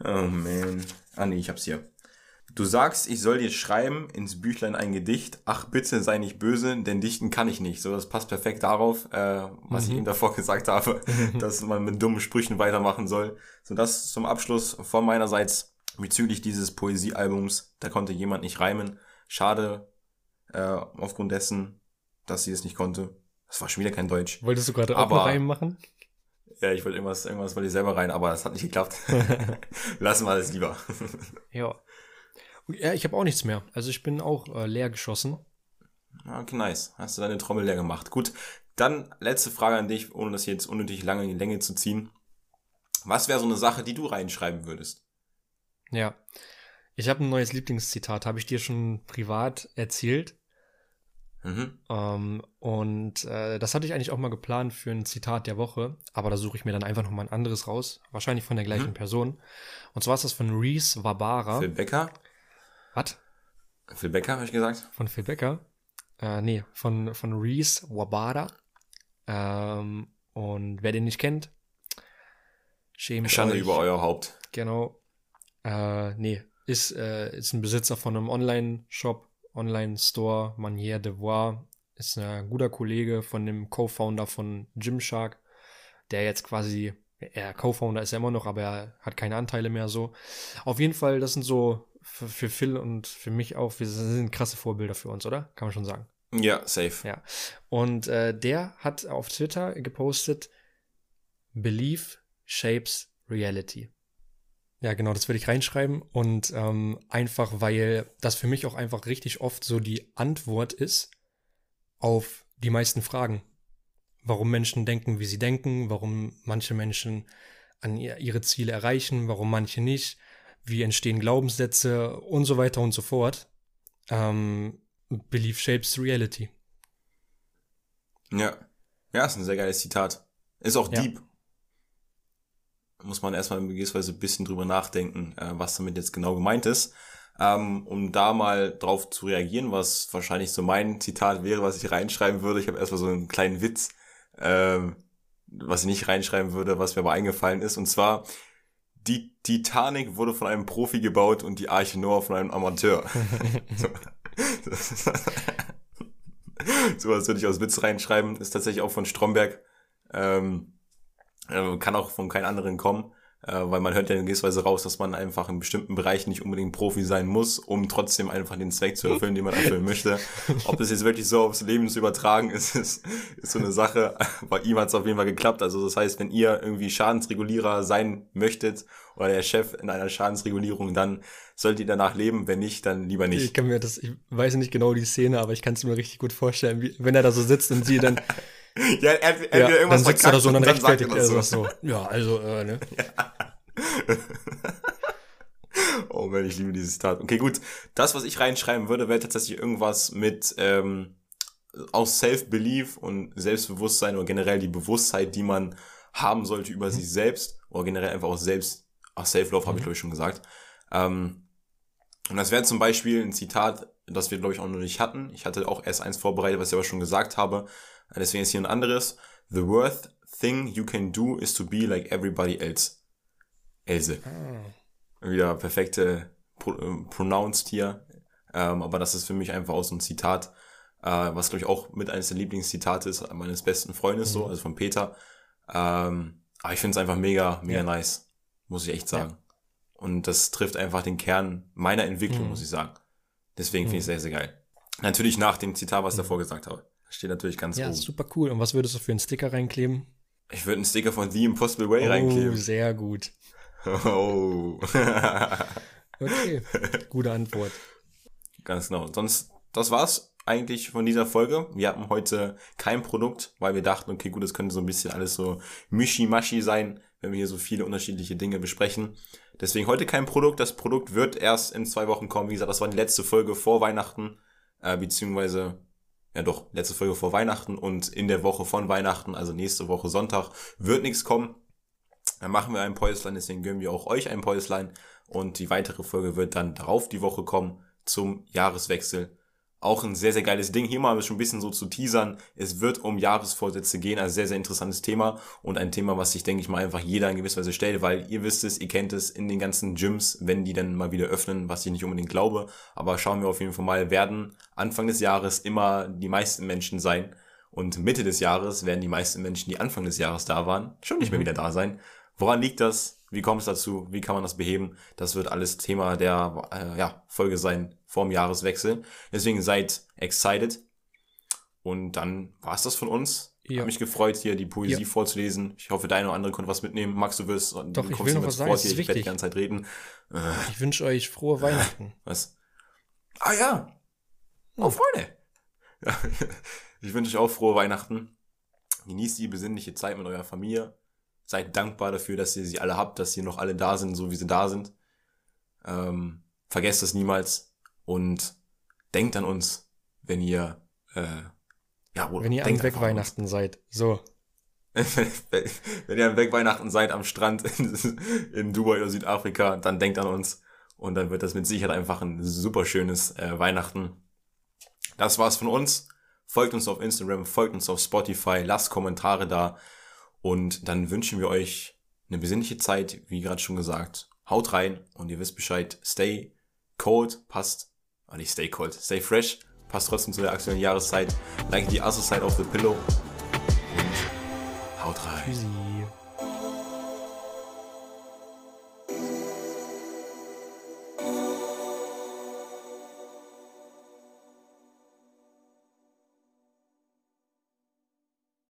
Oh man. Ah nee, ich hab's hier. Du sagst, ich soll dir schreiben ins Büchlein ein Gedicht. Ach, bitte sei nicht böse, denn dichten kann ich nicht. So, das passt perfekt darauf, äh, was ich Mhm. ihm davor gesagt habe, *laughs* dass man mit dummen Sprüchen weitermachen soll. So, das zum Abschluss von meinerseits bezüglich dieses Poesiealbums. Da konnte jemand nicht reimen. Schade, äh, aufgrund dessen, dass sie es nicht konnte. Das war schon wieder kein Deutsch. Wolltest du gerade auch Reim machen? Ja, ich wollte irgendwas, irgendwas wollte ich selber rein, aber das hat nicht geklappt. *laughs* Lassen wir alles lieber. Ja. Ja, ich habe auch nichts mehr. Also ich bin auch äh, leer geschossen. Okay, nice. Hast du deine Trommel leer gemacht. Gut, dann letzte Frage an dich, ohne das jetzt unnötig lange in die Länge zu ziehen. Was wäre so eine Sache, die du reinschreiben würdest? Ja. Ich habe ein neues Lieblingszitat, habe ich dir schon privat erzählt. Mhm. Ähm, und äh, das hatte ich eigentlich auch mal geplant für ein Zitat der Woche, aber da suche ich mir dann einfach noch mal ein anderes raus, wahrscheinlich von der gleichen Mhm. Person. Und zwar ist das von Reese Wabara. Phil Becker? Was? Phil Becker, habe ich gesagt? Von Phil Becker? Äh, nee, von, von Reese Wabara. Ähm, und wer den nicht kennt, schämt Schande euch. über euer Haupt. Genau. Äh, nee, ist, äh, ist ein Besitzer von einem Online-Shop, Online-Store, Manière de Voir. Ist ein guter Kollege von dem Co-Founder von Gymshark, der jetzt quasi, er Co-Founder ist er immer noch, aber er hat keine Anteile mehr so. Auf jeden Fall, das sind so für, für Phil und für mich auch, wir sind krasse Vorbilder für uns, oder? Kann man schon sagen. Ja, safe. Ja. Und äh, der hat auf Twitter gepostet, Belief shapes reality. Ja, genau, das würde ich reinschreiben. Und ähm, einfach, weil das für mich auch einfach richtig oft so die Antwort ist auf die meisten Fragen. Warum Menschen denken, wie sie denken, warum manche Menschen an ihr, ihre Ziele erreichen, warum manche nicht, wie entstehen Glaubenssätze und so weiter und so fort. Ähm, Belief shapes reality. Ja. Ja, ist ein sehr geiles Zitat. Ist auch Ja. deep. Muss man erstmal gewisserweise ein bisschen drüber nachdenken, äh, was damit jetzt genau gemeint ist. Ähm, um da mal drauf zu reagieren, was wahrscheinlich so mein Zitat wäre, was ich reinschreiben würde. Ich habe erstmal so einen kleinen Witz, ähm, was ich nicht reinschreiben würde, was mir aber eingefallen ist. Und zwar, die Titanic wurde von einem Profi gebaut und die Arche Noah von einem Amateur. *laughs* so. *laughs* so was würde ich aus Witz reinschreiben. Ist tatsächlich auch von Stromberg. Ähm, äh, kann auch von keinem anderen kommen. äh, weil man hört ja in gewisser Weise raus, dass man einfach in bestimmten Bereichen nicht unbedingt Profi sein muss, um trotzdem einfach den Zweck zu erfüllen, den man erfüllen *laughs* möchte. Ob das jetzt wirklich so aufs Leben zu übertragen ist, *laughs* ist, ist so eine Sache. Bei ihm hat es auf jeden Fall geklappt. Also das heißt, wenn ihr irgendwie Schadensregulierer sein möchtet oder der Chef in einer Schadensregulierung, dann solltet ihr danach leben. Wenn nicht, dann lieber nicht. Ich kann mir das, ich weiß nicht genau die Szene, aber ich kann es mir richtig gut vorstellen, wie, wenn er da so sitzt und sie dann *laughs* *laughs* ja, er, ja, irgendwas dann sitzt er da so und dann rechtfertigt er das so. Ja, also, äh, ne? *laughs* Ja. oh Mann, ich liebe dieses Zitat. Okay, gut. Das, was ich reinschreiben würde, wäre tatsächlich irgendwas mit ähm, aus Self-Belief und Selbstbewusstsein oder generell die Bewusstheit, die man haben sollte über mhm. sich selbst oder generell einfach auch selbst, ach, Self-Love mhm. habe ich glaube ich schon gesagt. Ähm, und das wäre zum Beispiel ein Zitat, das wir glaube ich auch noch nicht hatten. Ich hatte auch erst eins vorbereitet, was ich aber schon gesagt habe. Deswegen ist hier ein anderes. The worst thing you can do is to be like everybody else. Else. Ah. Wieder perfekte Pro äh, Pronounced hier. Ähm, aber das ist für mich einfach auch so ein Zitat, äh, was glaube ich auch mit eines der Lieblingszitate ist, meines besten Freundes mhm. so, also von Peter. Ähm, aber ich finde es einfach mega, mega ja. nice. Muss ich echt sagen. Ja. Und das trifft einfach den Kern meiner Entwicklung, mhm. muss ich sagen. Deswegen finde ich es mhm. sehr, sehr geil. Natürlich nach dem Zitat, was ich mhm. davor gesagt habe. Steht natürlich ganz ja, oben. Ja, super cool. Und was würdest du für einen Sticker reinkleben? Ich würde einen Sticker von The Impossible Way oh, reinkleben. sehr gut. *laughs* Oh. okay, *laughs* gute Antwort. Ganz genau. Sonst, das war's eigentlich von dieser Folge. Wir hatten heute kein Produkt, weil wir dachten, okay, gut, das könnte so ein bisschen alles so mischi-maschi sein, wenn wir hier so viele unterschiedliche Dinge besprechen. Deswegen heute kein Produkt. Das Produkt wird erst in zwei Wochen kommen. Wie gesagt, das war die letzte Folge vor Weihnachten, äh, beziehungsweise ja doch, letzte Folge vor Weihnachten und in der Woche von Weihnachten, also nächste Woche Sonntag, wird nichts kommen. Dann machen wir ein Päuslein, deswegen gönnen wir auch euch ein Päuslein und die weitere Folge wird dann darauf die Woche kommen zum Jahreswechsel auch ein sehr, sehr geiles Ding. Hier mal schon ein bisschen so zu teasern. Es wird um Jahresvorsätze gehen, also sehr, sehr interessantes Thema und ein Thema, was sich, denke ich mal, einfach jeder in gewisser Weise stellt, weil ihr wisst es, ihr kennt es in den ganzen Gyms, wenn die dann mal wieder öffnen, was ich nicht unbedingt glaube. Aber schauen wir auf jeden Fall mal, werden Anfang des Jahres immer die meisten Menschen sein und Mitte des Jahres werden die meisten Menschen, die Anfang des Jahres da waren, schon nicht mehr mhm. wieder da sein. Woran liegt das? Wie kommt es dazu? Wie kann man das beheben? Das wird alles Thema der äh, ja, Folge sein vorm Jahreswechsel. Deswegen seid excited. Und dann war es das von uns. Ja. Hab mich gefreut, hier die Poesie ja. vorzulesen. Ich hoffe, deine oder andere konnte was mitnehmen. Max, du wirst, Doch, du ich will noch was sagen. Hier. Ich werde die ganze Zeit reden. Ich wünsche euch frohe Weihnachten. Was? Ah ja. Oh, Freunde. Ja. *laughs* Ich wünsche euch auch frohe Weihnachten. Genießt die besinnliche Zeit mit eurer Familie. Seid dankbar dafür, dass ihr sie alle habt, dass sie noch alle da sind, so wie sie da sind. Ähm, vergesst es niemals und denkt an uns, wenn ihr äh, ja, wenn ihr am Wegweihnachten seid. So. *laughs* wenn ihr am Wegweihnachten seid am Strand in, in, Dubai oder Südafrika, dann denkt an uns und dann wird das mit Sicherheit einfach ein super schönes äh, Weihnachten. Das war's von uns. Folgt uns auf Instagram, folgt uns auf Spotify, lasst Kommentare da. Und dann wünschen wir euch eine besinnliche Zeit, wie gerade schon gesagt. Haut rein und ihr wisst Bescheid. Stay cold, passt, ah nicht stay cold, stay fresh, passt trotzdem zu der aktuellen Jahreszeit. Like die other side of the pillow. Und haut rein. Tschüssi.